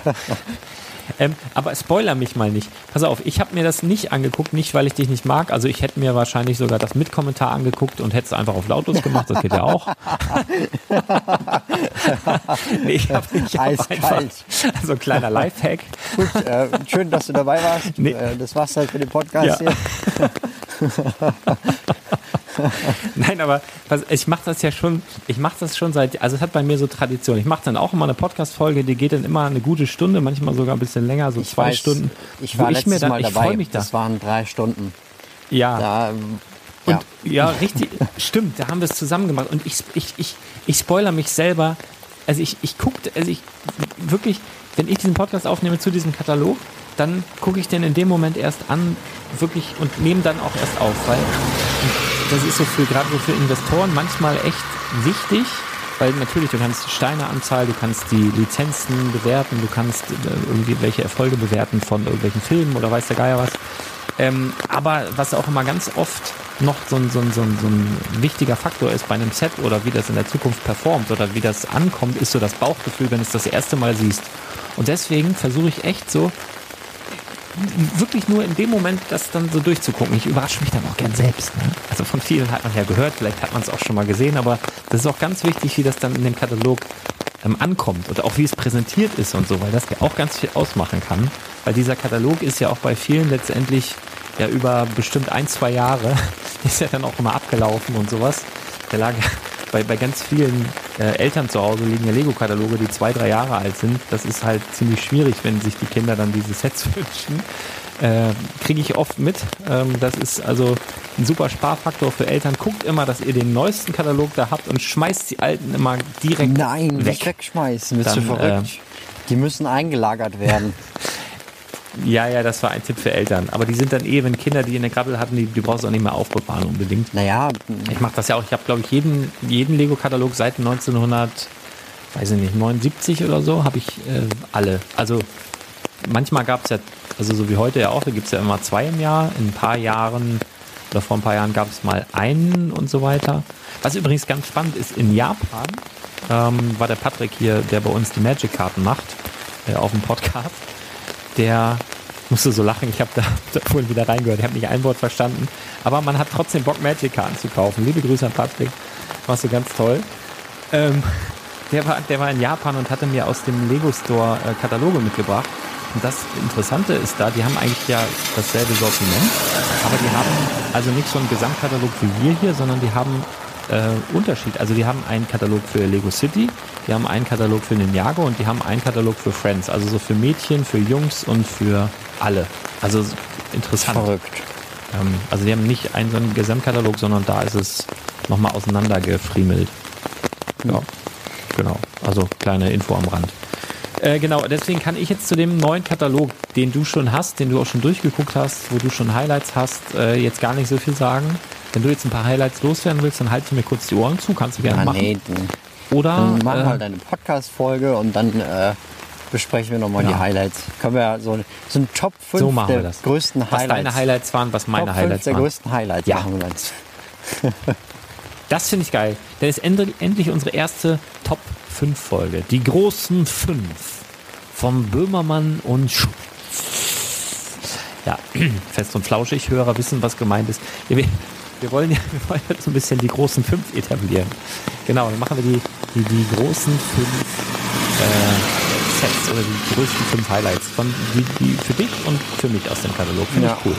Ähm, aber spoiler mich mal nicht. Pass auf, ich habe mir das nicht angeguckt, nicht weil ich dich nicht mag. Also ich hätte mir wahrscheinlich sogar das mit Kommentar angeguckt und hätte es einfach auf lautlos gemacht. Das geht ja auch. nee, ich habe ich hab einfach also kleiner Lifehack. Gut, äh, schön, dass du dabei warst. Nee. Äh, das war's halt für den Podcast Ja. hier. Nein, aber was, ich mache das ja schon, ich mache das schon seit, also es hat bei mir so Tradition. Ich mache dann auch immer eine Podcast-Folge, die geht dann immer eine gute Stunde, manchmal sogar ein bisschen länger, so Ich zwei weiß, Stunden. Ich war ich letztes mir dann, Mal ich dabei. mich da. Das waren drei Stunden. Ja. Da, ähm, Und ja. ja, richtig, stimmt, da haben wir es zusammen gemacht. Und ich, ich, ich, ich spoiler mich selber. Also ich, ich guckte, also ich wirklich, wenn ich diesen Podcast aufnehme zu diesem Katalog, dann gucke ich den in dem Moment erst an, wirklich und nehme dann auch erst auf, weil das ist so für gerade so für Investoren manchmal echt wichtig, weil natürlich du kannst die Steineanzahl, du kannst die Lizenzen bewerten, du kannst äh, irgendwie welche Erfolge bewerten von irgendwelchen Filmen oder weiß der Geier was. Ähm, aber was auch immer ganz oft noch so ein, so, ein, so, ein, so ein wichtiger Faktor ist bei einem Set oder wie das in der Zukunft performt oder wie das ankommt, ist so das Bauchgefühl, wenn du es das erste Mal siehst. Und deswegen versuche ich echt so, wirklich nur in dem Moment das dann so durchzugucken. Ich überrasche mich dann auch gern selbst. Ne? Also von vielen hat man ja gehört, vielleicht hat man es auch schon mal gesehen, aber das ist auch ganz wichtig, wie das dann in dem Katalog ähm, ankommt oder auch wie es präsentiert ist und so, weil das ja auch ganz viel ausmachen kann. Weil dieser Katalog ist ja auch bei vielen letztendlich ja über bestimmt ein, zwei Jahre, ist ja dann auch immer abgelaufen und sowas. Der lag bei, bei ganz vielen äh, Eltern zu Hause liegen ja Lego-Kataloge, die zwei, drei Jahre alt sind. Das ist halt ziemlich schwierig, wenn sich die Kinder dann diese Sets wünschen. Äh, Kriege ich oft mit. Ähm, das ist also ein super Sparfaktor für Eltern. Guckt immer, dass ihr den neuesten Katalog da habt und schmeißt die alten immer direkt Nein, weg. nicht wegschmeißen. Bist Dann, du verrückt? Die müssen eingelagert werden. Ja, ja, das war ein Tipp für Eltern. Aber die sind dann eh, wenn Kinder die in der Krabbel hatten, die, die brauchst du auch nicht mehr aufbewahren unbedingt. naja, Ich mache das ja auch. Ich habe, glaube ich, jeden, jeden Lego-Katalog seit 1900, weiß ich nicht, 79 oder so, habe ich äh, alle. Also manchmal gab es ja, also so wie heute ja auch, da gibt es ja immer zwei im Jahr. In ein paar Jahren oder vor ein paar Jahren gab es mal einen und so weiter. Was übrigens ganz spannend ist, in Japan ähm, war der Patrick hier, der bei uns die Magic-Karten macht, äh, auf dem Podcast. Der musste so lachen, ich habe da, da vorhin wieder reingehört, ich habe nicht ein Wort verstanden. Aber man hat trotzdem Bock, Magic-Karten zu kaufen. Liebe Grüße an Patrick, warst du ganz toll. Ähm, der, war, der war in Japan und hatte mir aus dem Lego Store äh, Kataloge mitgebracht. Und das Interessante ist da, die haben eigentlich ja dasselbe Sortiment, aber die haben also nicht so einen Gesamtkatalog wie wir hier, sondern die haben äh, Unterschied. Also die haben einen Katalog für Lego City, die haben einen Katalog für Ninjago und die haben einen Katalog für Friends. Also so für Mädchen, für Jungs und für alle. Also interessant. Verrückt. Ähm, also die haben nicht einen so einen Gesamtkatalog, sondern da ist es nochmal auseinandergefriemelt. Ja, genau. Also kleine Info am Rand. Äh, genau, deswegen kann ich jetzt zu dem neuen Katalog, den du schon hast, den du auch schon durchgeguckt hast, wo du schon Highlights hast, äh, jetzt gar nicht so viel sagen. Wenn du jetzt ein paar Highlights loswerden willst, dann halte mir kurz die Ohren zu, kannst du gerne Ja, machen. nee, Oder dann machen wir äh, halt eine Podcast-Folge und dann äh, besprechen wir nochmal Ja. die Highlights. Können wir ja so, so ein Top 5 so machen wir der das. größten was Highlights. deine Highlights waren, was meine Top 5 Highlights der waren. größten Highlights Ja. machen wir dann. Das finde ich geil. Denn es ist end- endlich unsere erste Top 5 Folge. Die großen 5 von Böhmermann und Sch Ja, fest und flauschig. Hörer wissen, was gemeint ist. Ja, Wir, wollen ja wir wollen jetzt ein bisschen die großen 5 etablieren. Genau, dann machen wir die, die, die großen 5 äh, Sets oder die größten 5 Highlights von die, die für dich und für mich aus dem Katalog. Finde Ja. ich cool.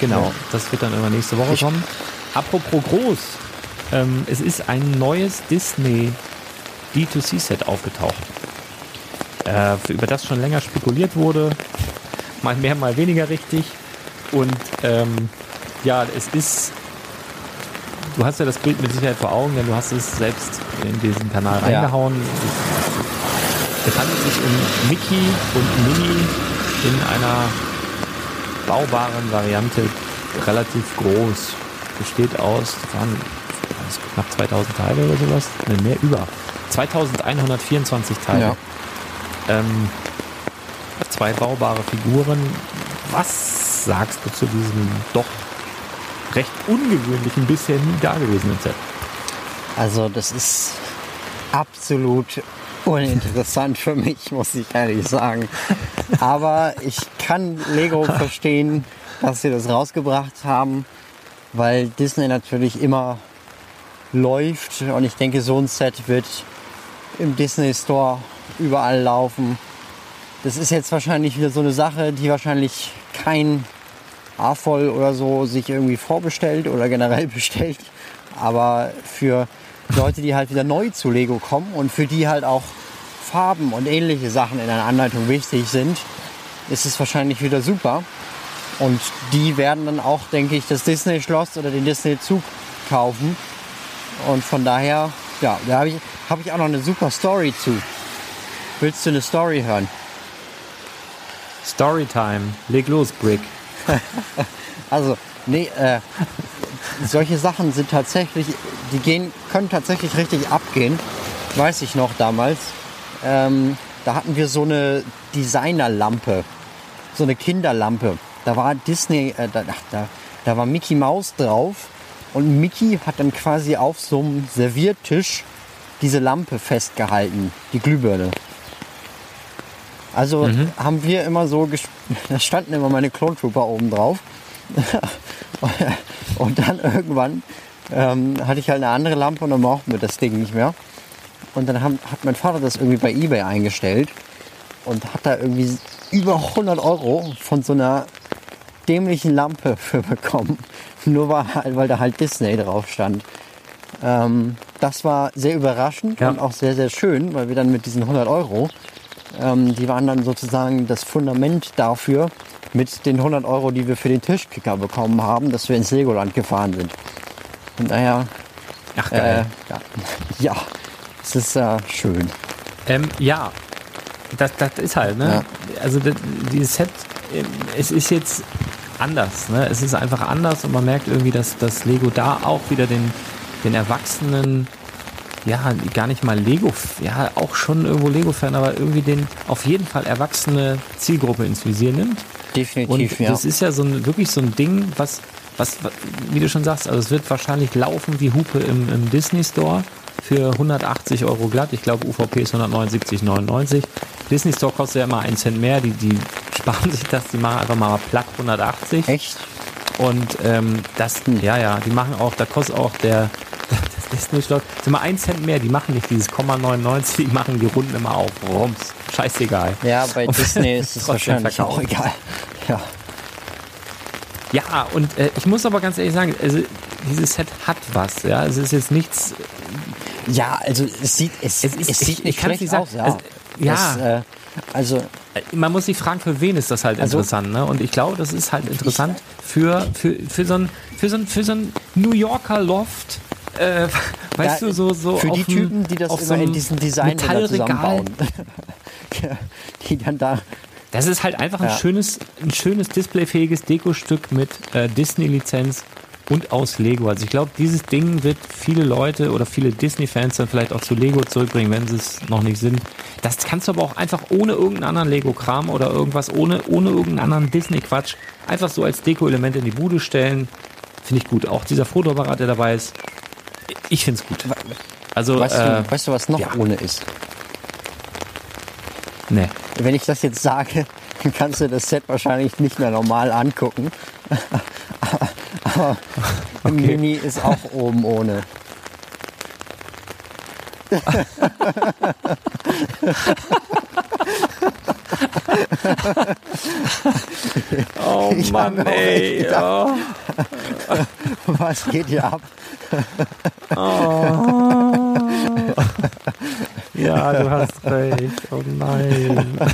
Genau, Ja. das wird dann immer nächste Woche kommen. Apropos groß, ähm, es ist ein neues Disney D2C-Set aufgetaucht, äh, über das schon länger spekuliert wurde. Mal mehr, mal weniger richtig. Und ähm, ja, es ist. Du hast ja das Bild mit Sicherheit vor Augen, denn du hast es selbst in diesen Kanal Ja. reingehauen. Es handelt sich um Mickey und Minnie in einer baubaren Variante relativ groß. Besteht aus, das waren knapp 2000 Teile oder sowas. Ne, mehr über. 2124 Teile. Ja. Ähm, zwei baubare Figuren. Was sagst du zu diesem doch recht ungewöhnlichen, bisher nie dagewesenen Set? Also das ist absolut uninteressant für mich, muss ich ehrlich sagen. Aber ich kann Lego verstehen, dass sie das rausgebracht haben, weil Disney natürlich immer läuft und ich denke, so ein Set wird im Disney Store überall laufen. Das ist jetzt wahrscheinlich wieder so eine Sache, die wahrscheinlich kein A-Voll oder so sich irgendwie vorbestellt oder generell bestellt. Aber für Leute, die halt wieder neu zu Lego kommen und für die halt auch Farben und ähnliche Sachen in einer Anleitung wichtig sind, ist es wahrscheinlich wieder super. Und die werden dann auch, denke ich, das Disney-Schloss oder den Disney-Zug kaufen. Und von daher, ja, da habe ich, hab ich auch noch eine super Story zu. Willst du eine Story hören? Storytime. Leg los, Brick. Also, nee, äh, solche Sachen sind tatsächlich, die gehen, können tatsächlich richtig abgehen. Weiß ich noch damals. Ähm, da hatten wir so eine Designerlampe, so eine Kinderlampe. Da war Disney, äh, da, da, da war Mickey Mouse drauf und Mickey hat dann quasi auf so einem Serviertisch diese Lampe festgehalten, die Glühbirne. Also haben wir immer so, da standen immer meine Clone Trooper oben drauf. und dann irgendwann ähm, hatte ich halt eine andere Lampe und dann brauchten wir das Ding nicht mehr. Und dann haben, hat mein Vater das irgendwie bei eBay eingestellt und hat da irgendwie über 100 Euro von so einer dämlichen Lampe für bekommen. Nur weil, halt- weil da halt Disney drauf stand. Ähm, das war sehr überraschend Ja. und auch sehr, sehr schön, weil wir dann mit diesen 100 Euro, ähm, die waren dann sozusagen das Fundament dafür, mit den 100 Euro, die wir für den Tischkicker bekommen haben, dass wir ins Legoland gefahren sind. Von daher, Ach, äh, geil. ja, ja, es ist äh, schön. Ähm, ja, das, das ist halt, ne? Also das, dieses Set, ähm, es ist jetzt anders, ne? Es ist einfach anders und man merkt irgendwie, dass das Lego da auch wieder den, den Erwachsenen, ja, gar nicht mal Lego, ja, auch schon irgendwo Lego-Fan, aber irgendwie den auf jeden Fall erwachsene Zielgruppe ins Visier nimmt. Definitiv, Und ja. das ist ja so ein, wirklich so ein Ding, was, was, wie du schon sagst, also es wird wahrscheinlich laufen wie Hupe im, im Disney Store für 180 Euro glatt. Ich glaube, UVP ist 179,99. Disney Store kostet ja immer einen Cent mehr. Die, die sparen sich das, die machen einfach mal platt 180. Echt? Und ähm, das, ja, ja, die machen auch, da kostet auch der, Disney Schloss. Sind mal ein Cent mehr, die machen nicht dieses Komma 99, die machen die Runden immer auf. Rums. Scheißegal. Ja, bei Und Disney ist es wahrscheinlich verkauft. auch egal. Ja. Ja, und äh, ich muss aber ganz ehrlich sagen, also dieses Set hat was. Ja, es ist jetzt nichts. ja, also es sieht, es, Es es, ist- sieht ich- nicht ich schlecht nicht sagen. aus. Ja, Es- ja. Das, äh, also äh, Man muss sich fragen, für wen ist das halt Also- interessant, ne? Und ich glaube, das ist halt interessant für, für, für so ein, für so ein, für so ein New Yorker Loft. Äh, weißt Ja, du, so, so für die Typen, die das auf immer so in diesen Design Metallregal. zusammenbauen. die dann da Das ist halt einfach ein Ja. schönes, ein schönes displayfähiges Dekostück mit äh, Disney-Lizenz und aus Lego. Also ich glaube, dieses Ding wird viele Leute oder viele Disney-Fans dann vielleicht auch zu Lego zurückbringen, wenn sie es noch nicht sind. Das kannst du aber auch einfach ohne irgendeinen anderen Lego-Kram oder irgendwas, ohne, ohne irgendeinen anderen Disney-Quatsch, einfach so als Deko-Element in die Bude stellen. Finde ich gut. Auch dieser Fotoapparat, der dabei ist, ich finde es gut. Also, Weißt, äh, du, weißt du, was noch ja. ohne ist? ne. Wenn ich das jetzt sage, dann kannst du das Set wahrscheinlich nicht mehr normal angucken. Aber Mini ist auch oben ohne. Oh Ich auch echt gedacht, Oh. Was geht hier ab? Ja, du hast recht. Oh nein.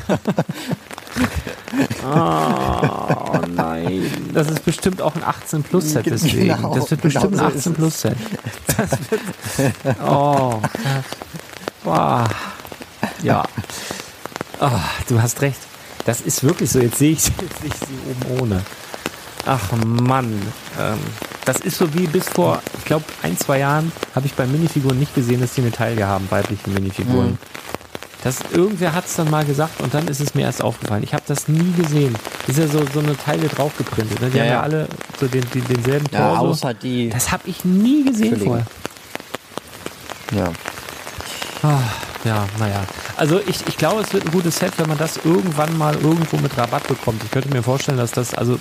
Ah, oh nein. Das ist bestimmt auch ein 18-Plus-Set deswegen. Genau, das wird bestimmt genau ein ist es. 18-Plus-Set. Das wird. Oh. Wow. Ja. Ah, du hast recht. Das ist wirklich so. Jetzt sehe ich, jetzt sehe ich sie oben ohne. Ach Mann. Ähm, das ist so wie bis vor, ich glaube, ein, zwei Jahren habe ich bei Minifiguren nicht gesehen, dass die eine Taille haben, weibliche Minifiguren. Mhm. Das, irgendwer hat es dann mal gesagt und dann ist es mir erst aufgefallen. Ich habe das nie gesehen. Ist ja so, so eine Teile draufgeprintet. Ne? Die Ja, haben ja ja. alle so den, den, denselben Ja, Torso. außer die. das habe ich nie gesehen Kollegen. vorher. Ja. Ah, ja, naja. Also ich, ich glaube, es wird ein gutes Set, wenn man das irgendwann mal irgendwo mit Rabatt bekommt. Ich könnte mir vorstellen, dass das, also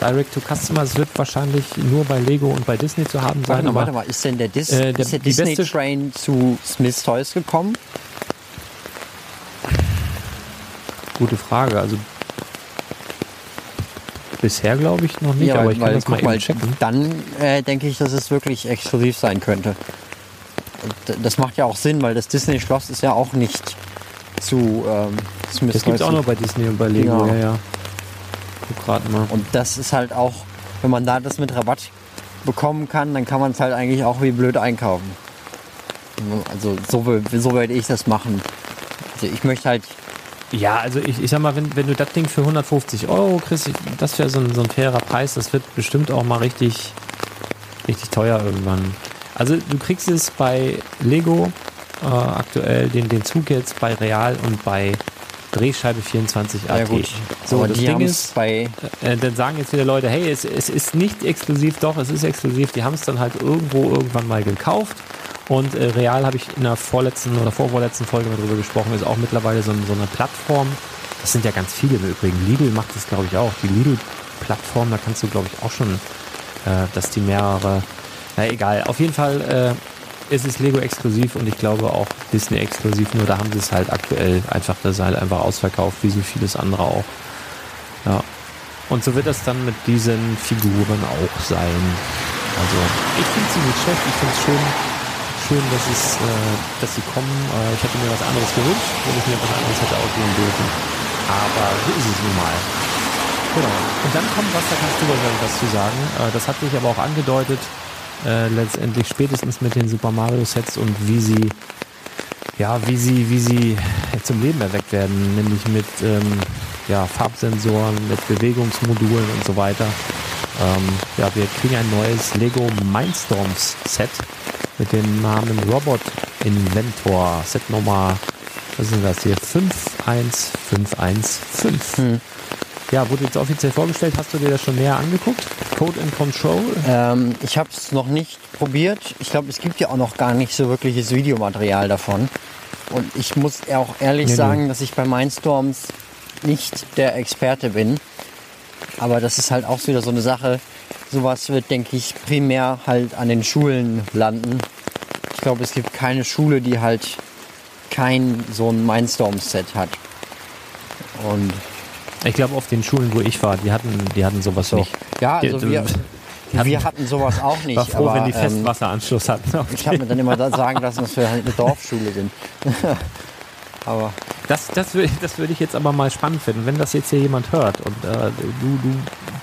Direct to Customer, es wird wahrscheinlich nur bei Lego und bei Disney zu haben sein. Warte, mal, aber warte mal, ist denn der, Dis Äh, der- der Disney beste- Train zu Smith Toys gekommen? Gute Frage. Also bisher glaube ich noch nicht, aber ich kann das mal eben checken. dann äh, denke ich, dass es wirklich exklusiv sein könnte. Und das macht ja auch Sinn, weil das Disney-Schloss ist ja auch nicht zu ähm, Smith Das gibt es auch noch bei Disney und bei Lego, ja, ja. Guck gerade mal. Und das ist halt auch, wenn man da das mit Rabatt bekommen kann, dann kann man es halt eigentlich auch wie blöd einkaufen. Also so, will- so werde ich das machen. Also ich möchte halt, Ja, also ich, ich sag mal, wenn, wenn du das Ding für 150 Euro kriegst, das wäre so ein, so ein fairer Preis, das wird bestimmt auch mal richtig, richtig teuer irgendwann. Also du kriegst es bei Lego äh, aktuell, den, den Zug jetzt bei Real und bei Drehscheibe 24 AT. ja gut, So, aber das Ding ist, bei, äh, dann sagen jetzt wieder Leute, hey, es, es ist nicht exklusiv, doch, es ist exklusiv. Die haben es dann halt irgendwo irgendwann mal gekauft. Und äh, Real habe ich in der vorletzten oder vorvorletzten Folge mal drüber gesprochen, ist auch mittlerweile so, so eine Plattform. Das sind ja ganz viele im Übrigen. Lidl macht das, glaube ich, auch. Die Lidl-Plattform, da kannst du, glaube ich, auch schon, äh, dass die mehrere, na egal. Auf jeden Fall äh, ist es Lego exklusiv und ich glaube auch Disney exklusiv, nur da haben sie es halt aktuell einfach, das ist halt einfach ausverkauft, wie so vieles andere auch. Ja. Und so wird das dann mit diesen Figuren auch sein. Also, ich finde sie nicht schlecht, ich finde es schön, schön, dass es, äh, dass sie kommen. Äh, ich hätte mir was anderes gewünscht, wenn ich mir was anderes hätte auswählen dürfen. Aber so ist es nun mal. Genau. Und dann kommt was, da kannst du wahrscheinlich was zu sagen. Äh, das hatte ich aber auch angedeutet, äh, letztendlich spätestens mit den Super Mario Sets und wie sie, ja, wie sie, wie sie zum Leben erweckt werden, nämlich mit ähm, ja, Farbsensoren, mit Bewegungsmodulen und so weiter. Ähm, ja, wir kriegen ein neues Lego Mindstorms Set mit dem Namen Robot Inventor. Set Nummer, was ist denn das hier? 51515. Ja, wurde jetzt offiziell vorgestellt. Hast du dir das schon näher angeguckt? Code and Control? ähm, ich habe es noch nicht probiert. Ich glaube, es gibt ja auch noch gar nicht so wirkliches Videomaterial davon. Und ich muss auch ehrlich Nee, nee. sagen, dass ich bei Mindstorms nicht der Experte bin. Aber das ist halt auch wieder so eine Sache. Sowas wird, denke ich, primär halt an den Schulen landen. ich glaube, es gibt keine Schule, die halt kein so ein Mindstorm-Set hat. Und Ich glaube, auf den Schulen, wo ich war, die hatten, die hatten sowas so. nicht. Ja, also Die- wir, hatten- wir hatten sowas auch nicht. war froh, aber, wenn die ähm, Festwasseranschluss hatten. ich habe mir dann immer sagen lassen, dass wir halt eine Dorfschule sind. aber Das, das, würde, das würde ich jetzt aber mal spannend finden, wenn das jetzt hier jemand hört und äh, du, du,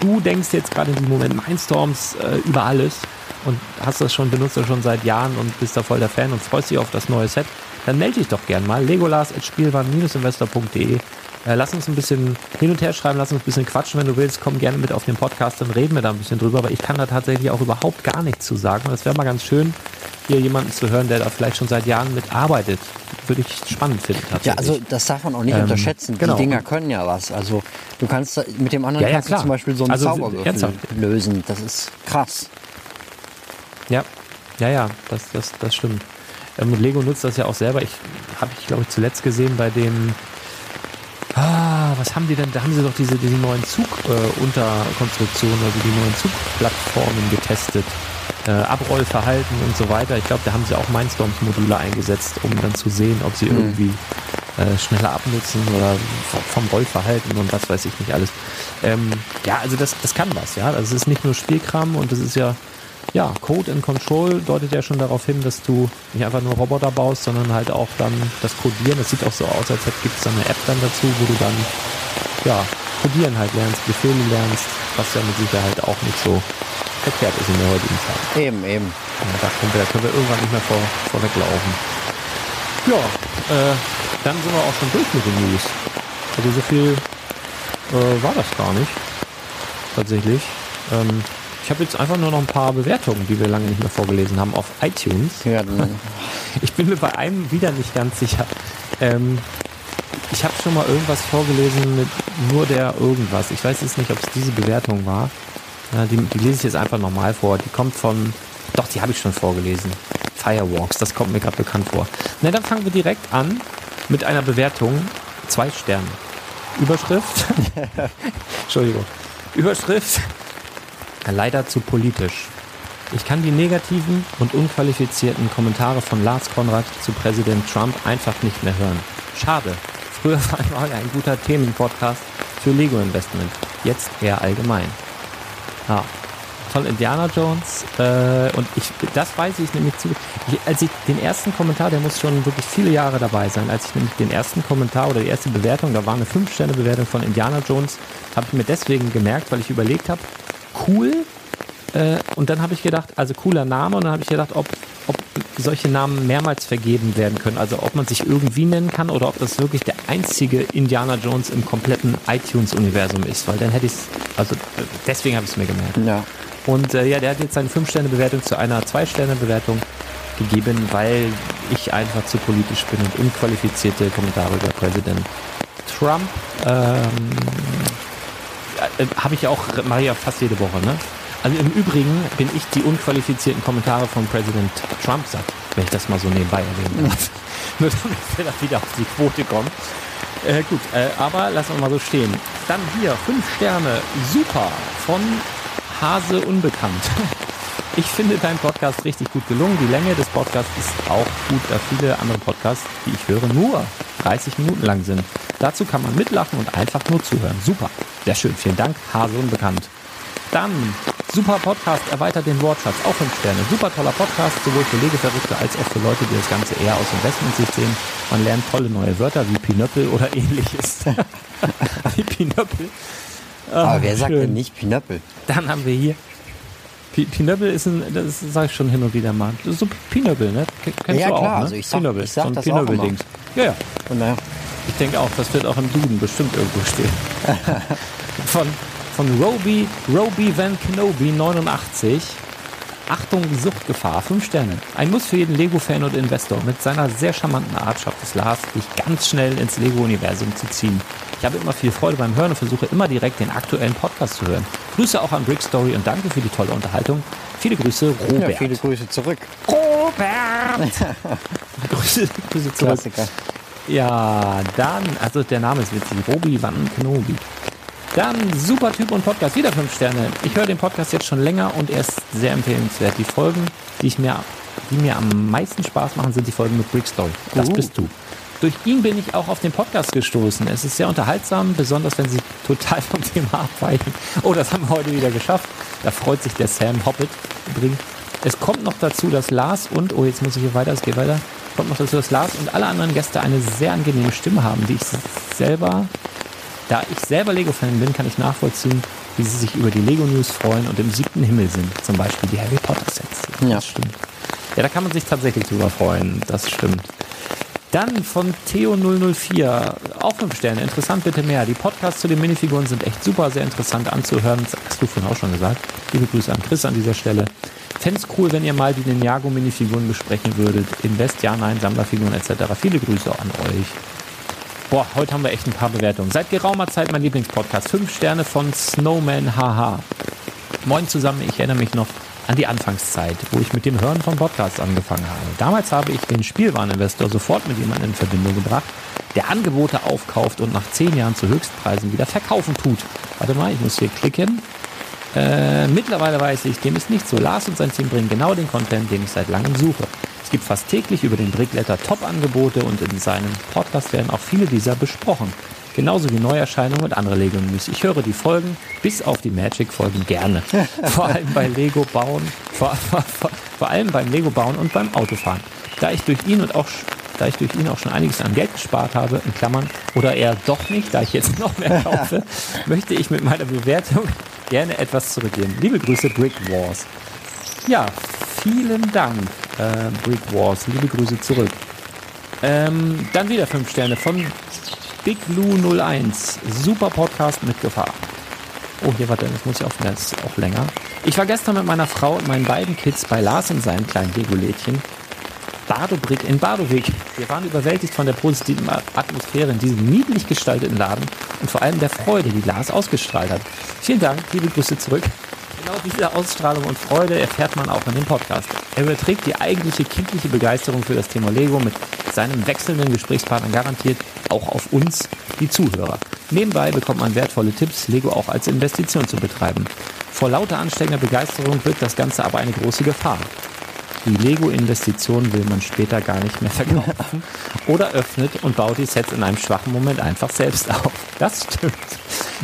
du denkst jetzt gerade in diesem Moment Mindstorms äh, über alles und hast das schon, benutzt das schon seit Jahren und bist da voll der Fan und freust dich auf das neue Set, dann melde dich doch gern mal. legolas.spielwaren-investor.de äh, Lass uns ein bisschen hin und her schreiben, lass uns ein bisschen quatschen, wenn du willst. Komm gerne mit auf den Podcast, dann reden wir da ein bisschen drüber. Aber ich kann da tatsächlich auch überhaupt gar nichts zu sagen. Und das wäre mal ganz schön, hier jemanden zu hören, der da vielleicht schon seit Jahren mitarbeitet. Würde ich spannend finden tatsächlich. ja, also das darf man auch nicht Ähm, unterschätzen. genau. Die Dinger können ja was. Also du kannst mit dem anderen Ja, ja, kannst zum Beispiel so einen Also, Zauberwürfel lösen. Das ist krass. Ja, ja, ja, das, das, das stimmt. Ähm, und Lego nutzt das ja auch selber. Ich habe ich, glaube ich, zuletzt gesehen bei dem. Was haben die denn? Da haben sie doch diese, diese neuen Zug-Unterkonstruktionen, also die neuen Zugplattformen getestet. Äh, Abrollverhalten und so weiter. Ich glaube, da haben sie auch Mindstorms-Module eingesetzt, um dann zu sehen, ob sie irgendwie äh, schneller abnutzen oder vom Rollverhalten und was weiß ich nicht alles. Ähm, ja, also das, das kann was, ja. Also es ist nicht nur Spielkram und das ist ja, ja, Code and Control deutet ja schon darauf hin, dass du nicht einfach nur Roboter baust, sondern halt auch dann das Codieren. Das sieht auch so aus, als gibt es dann eine App dann dazu, wo du dann, ja, Codieren halt lernst, Befehle lernst, was ja mit Sicherheit auch nicht so verkehrt ist in der heutigen Zeit. Eben, eben. Ja, da können wir, können wir irgendwann nicht mehr vor, vorweglaufen. Ja, äh, dann sind wir auch schon durch mit den News. Also so viel äh, war das gar nicht. Tatsächlich. Ähm, ich habe jetzt einfach nur noch ein paar Bewertungen, die wir lange nicht mehr vorgelesen haben, auf iTunes. Ja, Ich bin mir bei einem wieder nicht ganz sicher. Ähm, ich habe schon mal irgendwas vorgelesen mit nur der irgendwas. Ich weiß jetzt nicht, ob es diese Bewertung war. Ja, die, die lese ich jetzt einfach nochmal vor. Die kommt von. Doch, die habe ich schon vorgelesen. Firewalks, das kommt mir gerade bekannt vor. Na, dann fangen wir direkt an mit einer Bewertung. Zwei Sterne. Überschrift. Entschuldigung. Überschrift. Leider zu politisch. Ich kann die negativen und unqualifizierten Kommentare von Lars Konrad zu Präsident Trump einfach nicht mehr hören. Schade. Früher war mal ein guter Themenpodcast für Lego Investment. Jetzt eher allgemein. Ja. Von Indiana Jones. Äh, und ich, das weiß ich nämlich zu. Als ich den ersten Kommentar, der muss schon wirklich viele Jahre dabei sein, als ich nämlich den ersten Kommentar oder die erste Bewertung, da war eine 5-Sterne-Bewertung von Indiana Jones, habe ich mir deswegen gemerkt, weil ich überlegt habe, cool, äh, und dann habe ich gedacht, also cooler Name, und dann habe ich gedacht, ob, ob solche Namen mehrmals vergeben werden können. Also ob man sich irgendwie nennen kann oder ob das wirklich der einzige Indiana Jones im kompletten iTunes-Universum ist. Weil dann hätte ich es, also deswegen habe ich es mir gemerkt. ja. Und äh, ja, der hat jetzt seine 5-Sterne-Bewertung zu einer 2-Sterne-Bewertung gegeben, weil ich einfach zu politisch bin und unqualifizierte Kommentare über Präsident Trump ähm, äh, habe ich auch, mache ich ja fast jede Woche, ne? Also im Übrigen bin ich die unqualifizierten Kommentare von Präsident Trump satt, wenn ich das mal so nebenbei erwähnen darf. Nur damit wir da wieder auf die Quote kommen. Äh, gut, äh, aber lassen wir mal so stehen. Dann hier, fünf Sterne, super, von Hase Unbekannt. Ich finde deinen Podcast richtig gut gelungen. Die Länge des Podcasts ist auch gut, da viele andere Podcasts, die ich höre, nur 30 Minuten lang sind. Dazu kann man mitlachen und einfach nur zuhören. Super. Sehr schön. Vielen Dank, Hase Unbekannt. Dann, super Podcast, erweitert den Wortschatz. Auch 5 Sterne. Super toller Podcast, sowohl für Legeverrückte als auch für Leute, die das Ganze eher aus Investmentsicht sehen. Man lernt tolle neue Wörter wie Pinöppel oder ähnliches. wie Pinöppel. Aber wer sagt schön. denn nicht Pinöppel? Dann haben wir hier. Pi- Pinöppel ist ein, das sage ich schon hin und wieder mal. So Pinöppel, ne? Kennst Ja, du auch, klar, ne? also ich sag- Pinöppel, ich sag so ein das auch Pinöppel-Dings. Ja, ja. Und naja, Ich denke auch, das wird auch im Duden bestimmt irgendwo stehen. von, von Roby, Roby Van Kenobi 89. Achtung, Suchtgefahr, 5 Sterne. Ein Muss für jeden Lego-Fan und Investor. Mit seiner sehr charmanten Art schafft es Lars, dich ganz schnell ins Lego-Universum zu ziehen. Ich habe immer viel Freude beim Hören und versuche immer direkt den aktuellen Podcast zu hören. Grüße auch an Brick Story und danke für die tolle Unterhaltung. Viele Grüße, ja, Robert. viele Grüße zurück. Robert! Grüße, Grüße zurück. Klassiker. Ja, dann, also der Name ist witzig, Robi Van Kenobi. Dann super Typ und Podcast, wieder fünf Sterne. Ich höre den Podcast jetzt schon länger und er ist sehr empfehlenswert. Die Folgen, die ich mir die mir am meisten Spaß machen, sind die Folgen mit Brick Story. Das Uh. bist du. Durch ihn bin ich auch auf den Podcast gestoßen. Es ist sehr unterhaltsam, besonders wenn sie total vom Thema abweichen. Oh, das haben wir heute wieder geschafft. Da freut sich der Sam Hoppet übrigens. Es kommt noch dazu, dass Lars und, oh, jetzt muss ich hier weiter, es geht weiter, kommt noch dazu, dass Lars und alle anderen Gäste eine sehr angenehme Stimme haben, die ich selber, da ich selber Lego-Fan bin, kann ich nachvollziehen, wie sie sich über die Lego-News freuen und im siebten Himmel sind. Zum Beispiel die Harry Potter-Sets. Ja. Das stimmt. Ja, da kann man sich tatsächlich drüber freuen. Das stimmt. Dann von Theo004, auch fünf Sterne. Interessant bitte mehr. Die Podcasts zu den Minifiguren sind echt super, sehr interessant anzuhören. Das hast du vorhin auch schon gesagt. Liebe Grüße an Chris an dieser Stelle. Fände cool, wenn ihr mal die Ninjago Minifiguren besprechen würdet. Invest, ja, nein, Sammlerfiguren etc. Viele Grüße an euch. Boah, heute haben wir echt ein paar Bewertungen. Seit geraumer Zeit mein Lieblingspodcast. Fünf Sterne von Snowman HH. Moin zusammen, ich erinnere mich noch an die Anfangszeit, wo ich mit dem Hören von Podcasts angefangen habe. Damals habe ich den Spielwareninvestor sofort mit jemandem in Verbindung gebracht, der Angebote aufkauft und nach zehn Jahren zu Höchstpreisen wieder verkaufen tut. Warte mal, ich muss hier klicken. Äh, mittlerweile weiß ich, dem ist nicht so. Lars und sein Team bringen genau den Content, den ich seit langem suche. Es gibt fast täglich über den Brickletter Top-Angebote und in seinem Podcast werden auch viele dieser besprochen. Genauso wie Neuerscheinungen und andere Lego News. Ich höre die Folgen, bis auf die Magic-Folgen gerne. Vor allem bei Lego bauen, vor, vor, vor, vor allem beim Lego bauen und beim Autofahren. Da ich durch ihn und auch da ich durch ihn auch schon einiges an Geld gespart habe, in Klammern, oder eher doch nicht, da ich jetzt noch mehr kaufe, möchte ich mit meiner Bewertung gerne etwas zurückgeben. Liebe Grüße, Brick Wars. Ja, vielen Dank, äh, Brick Wars. Liebe Grüße zurück. Ähm, dann wieder fünf Sterne von Big Lou 01. Super Podcast mit Gefahr. Oh, hier, warte, das muss ich aufnehmen, das ist auch länger. Ich war gestern mit meiner Frau und meinen beiden Kids bei Lars in seinem kleinen Lego-Lädchen. Badobrick in Badoweg. Wir waren überwältigt von der positiven Atmosphäre in diesem niedlich gestalteten Laden und vor allem der Freude, die Lars ausgestrahlt hat. Vielen Dank, liebe Grüße zurück. Genau diese Ausstrahlung und Freude erfährt man auch in dem Podcast. Er überträgt die eigentliche kindliche Begeisterung für das Thema Lego mit seinem wechselnden Gesprächspartner garantiert auch auf uns, die Zuhörer. Nebenbei bekommt man wertvolle Tipps, Lego auch als Investition zu betreiben. Vor lauter ansteckender Begeisterung wird das Ganze aber eine große Gefahr. Die Lego-Investition will man später gar nicht mehr verkaufen oder öffnet und baut die Sets in einem schwachen Moment einfach selbst auf. Das stimmt.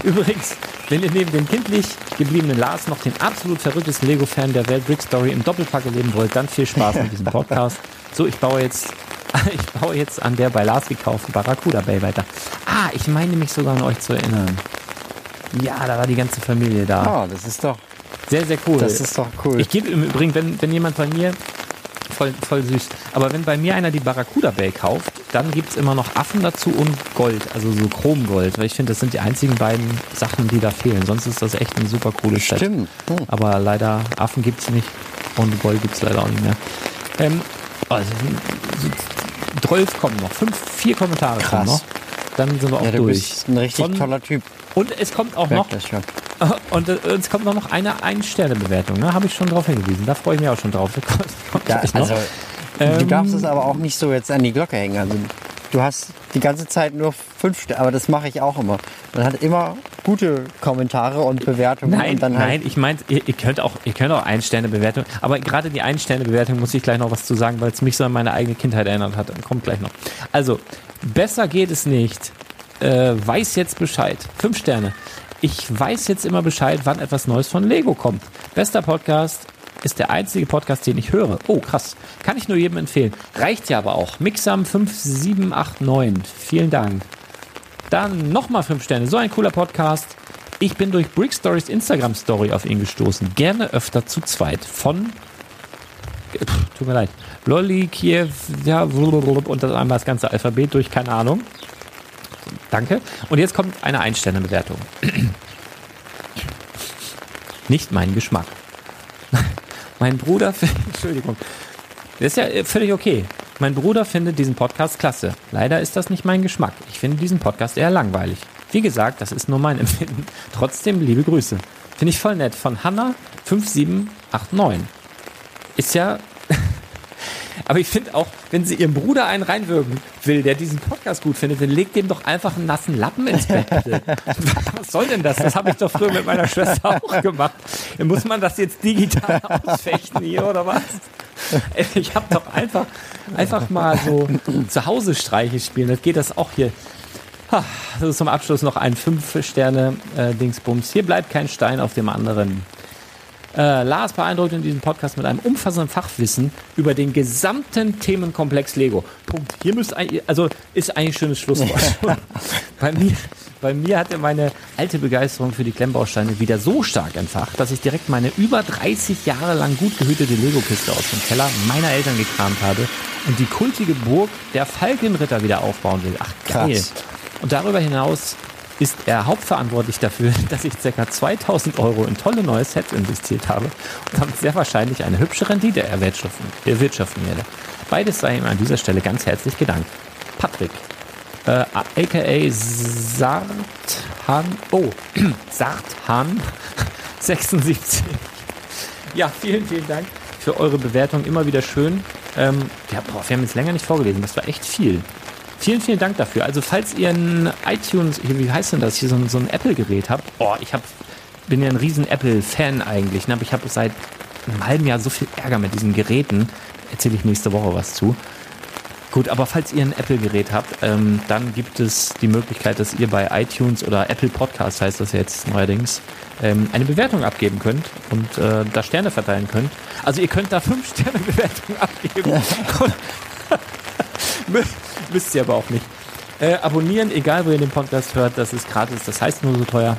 Übrigens, wenn ihr neben dem kindlich gebliebenen Lars noch den absolut verrücktesten Lego-Fan der Welt Brick Story im Doppelpack erleben wollt, dann viel Spaß mit diesem Podcast. So, ich baue jetzt, ich baue jetzt an der bei Lars gekauften Barracuda Bay weiter. Ah, ich meine mich sogar an euch zu erinnern. Ja, da war die ganze Familie da. Ah, das ist doch, Sehr, sehr cool. das ist doch cool. Ich gebe im Übrigen, wenn, wenn jemand bei mir, voll, voll süß, aber wenn bei mir einer die Barracuda Bay kauft, dann gibt's immer noch Affen dazu und Gold, also so Chromgold, weil ich finde, das sind die einzigen beiden Sachen, die da fehlen. Sonst ist das echt ein super cooles Set. Stimmt. Hm. Aber leider, Affen gibt's nicht und Gold gibt's leider auch nicht mehr. Ähm, also, so 12 kommen noch, fünf, vier Kommentare kommen Krass. noch. Dann sind wir auch Ja, du durch. bist ein richtig Von- toller Typ. Und es kommt auch noch das schon. und äh, es kommt noch eine Ein-Sterne-Bewertung, ne? Habe ich schon drauf hingewiesen. Da freue ich mich auch schon drauf. Noch. also, du Ähm, darfst es aber auch nicht so jetzt an die Glocke hängen. Also, du hast die ganze Zeit nur fünf Sterne, aber das mache ich auch immer. Man hat immer gute Kommentare und Bewertungen. Nein, und dann halt, nein, ich meine, ihr, ihr könnt auch, ihr könnt auch Ein-Sterne-Bewertung, aber gerade die Ein-Sterne-Bewertung muss ich gleich noch was zu sagen, weil es mich so an meine eigene Kindheit erinnert hat. Kommt gleich noch. Also, besser geht es nicht. Äh, weiß jetzt Bescheid. Fünf Sterne. Ich weiß jetzt immer Bescheid, wann etwas Neues von Lego kommt. Bester Podcast ist der einzige Podcast, den ich höre. Oh, krass. Kann ich nur jedem empfehlen. Reicht ja aber auch. Mixam 5789. Vielen Dank. Dann nochmal fünf Sterne. So ein cooler Podcast. Ich bin durch Brick Stories Instagram Story auf ihn gestoßen. Gerne öfter zu zweit. Von. Pff, tut mir leid. Lolli, Kiew, ja, und das einmal das ganze Alphabet durch, keine Ahnung. Danke. Und jetzt kommt eine Ein-Sterne-Bewertung. Nicht mein Geschmack. mein Bruder, Entschuldigung. Das ist ja äh, völlig okay. Mein Bruder findet diesen Podcast klasse. Leider ist das nicht mein Geschmack. Ich finde diesen Podcast eher langweilig. Wie gesagt, das ist nur mein Empfinden. Trotzdem liebe Grüße. Finde ich voll nett. Von Hanna 5789. Ist ja. Aber ich finde auch, wenn sie ihrem Bruder einen reinwirken will, der diesen Podcast gut findet, dann legt dem doch einfach einen nassen Lappen ins Bett. Was soll denn das? Das habe ich doch früher mit meiner Schwester auch gemacht. Muss man das jetzt digital ausfechten hier oder was? Ich habe doch einfach, einfach mal so zu Hause Streiche spielen. Das geht das auch hier. Das ist zum Abschluss noch ein 5-Sterne-Dingsbums. Hier bleibt kein Stein auf dem anderen. Äh, Lars beeindruckt in diesem Podcast mit einem umfassenden Fachwissen über den gesamten Themenkomplex Lego. Punkt. Hier müsste eigentlich, also ist eigentlich ein schönes Schlusswort. bei, mir, bei mir hatte meine alte Begeisterung für die Klemmbausteine wieder so stark entfacht, dass ich direkt meine über 30 Jahre lang gut gehütete Lego-Kiste aus dem Keller meiner Eltern gekramt habe und die kultige Burg der Falkenritter wieder aufbauen will. Ach geil. Krass. Und darüber hinaus ist er hauptverantwortlich dafür, dass ich ca. 2000 Euro in tolle neue Sets investiert habe und damit sehr wahrscheinlich eine hübsche Rendite erwirtschaften, erwirtschaften werde. Beides sei ihm an dieser Stelle ganz herzlich gedankt. Patrick, äh, aka Sarthan, oh, Sarthan 76. Ja, vielen, vielen Dank für eure Bewertung. Immer wieder schön. Ähm, ja, boah, wir haben jetzt länger nicht vorgelesen. Das war echt viel. Vielen, vielen Dank dafür. Also, falls ihr ein iTunes, hier, wie heißt denn das, hier so ein, so ein Apple-Gerät habt, boah, ich hab, bin ja ein riesen Apple-Fan eigentlich, ne? aber ich habe seit einem halben Jahr so viel Ärger mit diesen Geräten. Erzähle ich nächste Woche was zu. Gut, aber falls ihr ein Apple-Gerät habt, ähm, dann gibt es die Möglichkeit, dass ihr bei iTunes oder Apple Podcast heißt das jetzt neuerdings, ähm, eine Bewertung abgeben könnt und äh, da Sterne verteilen könnt. Also ihr könnt da fünf Sterne Bewertung abgeben. Und Mü- Müsst ihr aber auch nicht. Äh, abonnieren, egal wo ihr den Podcast hört, das ist gratis, das heißt nur so teuer.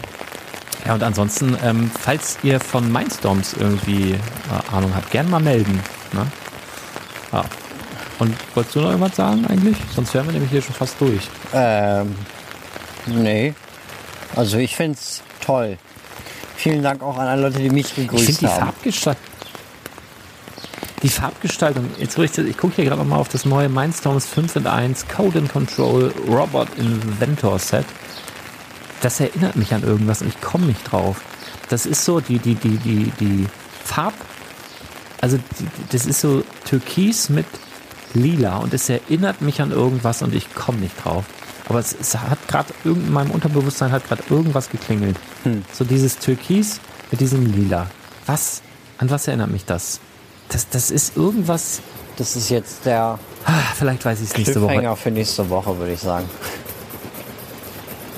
Ja, und ansonsten, ähm, falls ihr von Mindstorms irgendwie äh, Ahnung habt, gern mal melden. Ne? Ja. Und wolltest du noch irgendwas sagen eigentlich? Sonst wären wir nämlich hier schon fast durch. Ähm, nee. Also ich find's toll. Vielen Dank auch an alle Leute, die mich Ich finde gegrüßt die haben. Farbgestaltung. Die Farbgestaltung, jetzt ich, ich gucke hier gerade noch mal auf das neue Mindstorms 5 in 1 Code and Control Robot Inventor Set. Das erinnert mich an irgendwas und ich komme nicht drauf. Das ist so die, die, die, die, die Farb, also die, das ist so Türkis mit Lila und es erinnert mich an irgendwas und ich komme nicht drauf. Aber es, es hat gerade irgend in meinem Unterbewusstsein hat gerade irgendwas geklingelt. So dieses Türkis mit diesem Lila. Was? An was erinnert mich das? Das, das ist irgendwas. Das ist jetzt der Ah, vielleicht weiß ich es nächste Woche. Für nächste Woche, würde ich sagen.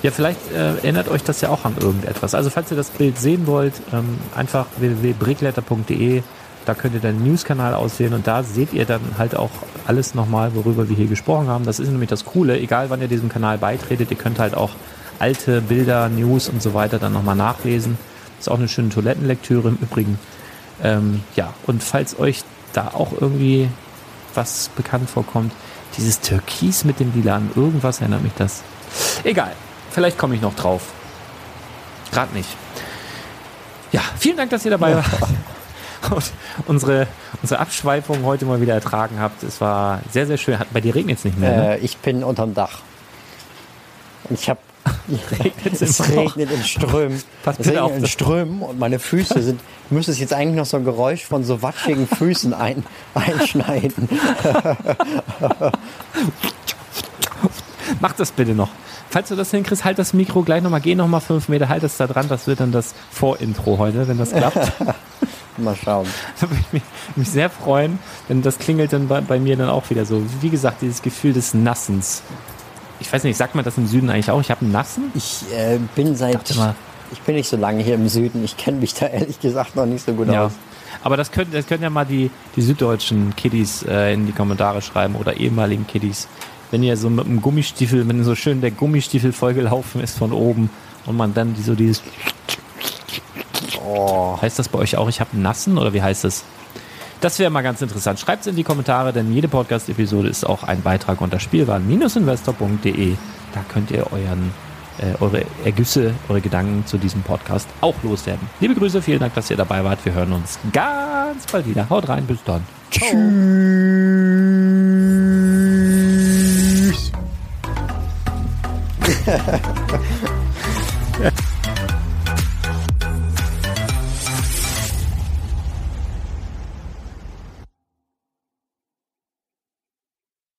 Ja, vielleicht äh, erinnert euch das ja auch an irgendetwas. Also falls ihr das Bild sehen wollt, ähm, einfach www.brickletter.de, da könnt ihr den News-Kanal auswählen und da seht ihr dann halt auch alles nochmal, worüber wir hier gesprochen haben. Das ist nämlich das Coole, egal wann ihr diesem Kanal beitretet, ihr könnt halt auch alte Bilder, News und so weiter dann nochmal nachlesen. Ist auch eine schöne Toilettenlektüre im Übrigen. Ähm, ja, und falls euch da auch irgendwie was bekannt vorkommt, dieses Türkis mit dem Lila an irgendwas erinnert mich das. Egal, vielleicht komme ich noch drauf. Gerade nicht. Ja, vielen Dank, dass ihr dabei wart. Und unsere, unsere Abschweifung heute mal wieder ertragen habt. Es war sehr, sehr schön. Bei dir regnet es nicht mehr, ne? Äh, ich bin unterm Dach. Und ich habe Es regnet in Strömen. Pass Es regnet auf, in das- Strömen und meine Füße sind. Ich müsste es jetzt eigentlich noch so ein Geräusch von so watschigen Füßen ein, einschneiden. Mach das bitte noch. Falls du das hinkriegst, halt das Mikro gleich nochmal, geh nochmal fünf Meter, halt es da dran. Das wird dann das Vorintro heute, wenn das klappt. Mal schauen. Da würde ich mich, mich sehr freuen, denn das klingelt dann bei, bei mir dann auch wieder so. Wie gesagt, dieses Gefühl des Nassens. Ich weiß nicht, sagt man das im Süden eigentlich auch? Ich habe einen Nassen? Ich äh, bin seit. mal- Ich bin nicht so lange hier im Süden. Ich kenne mich da ehrlich gesagt noch nicht so gut Ja. aus. Aber das können, das können ja mal die, die süddeutschen Kiddies äh, in die Kommentare schreiben oder ehemaligen Kiddies. Wenn ihr so mit dem Gummistiefel, wenn so schön der Gummistiefel vollgelaufen ist von oben und man dann die, so dieses. Oh. Heißt das bei euch auch, ich habe einen Nassen oder wie heißt das? Das wäre mal ganz interessant. Schreibt es in die Kommentare, denn jede Podcast-Episode ist auch ein Beitrag unter spielwaren-investor.de. Da könnt ihr euren, äh, eure Ergüsse, eure Gedanken zu diesem Podcast auch loswerden. Liebe Grüße, vielen Dank, dass ihr dabei wart. Wir hören uns ganz bald wieder. Haut rein, bis dann. Tschüss.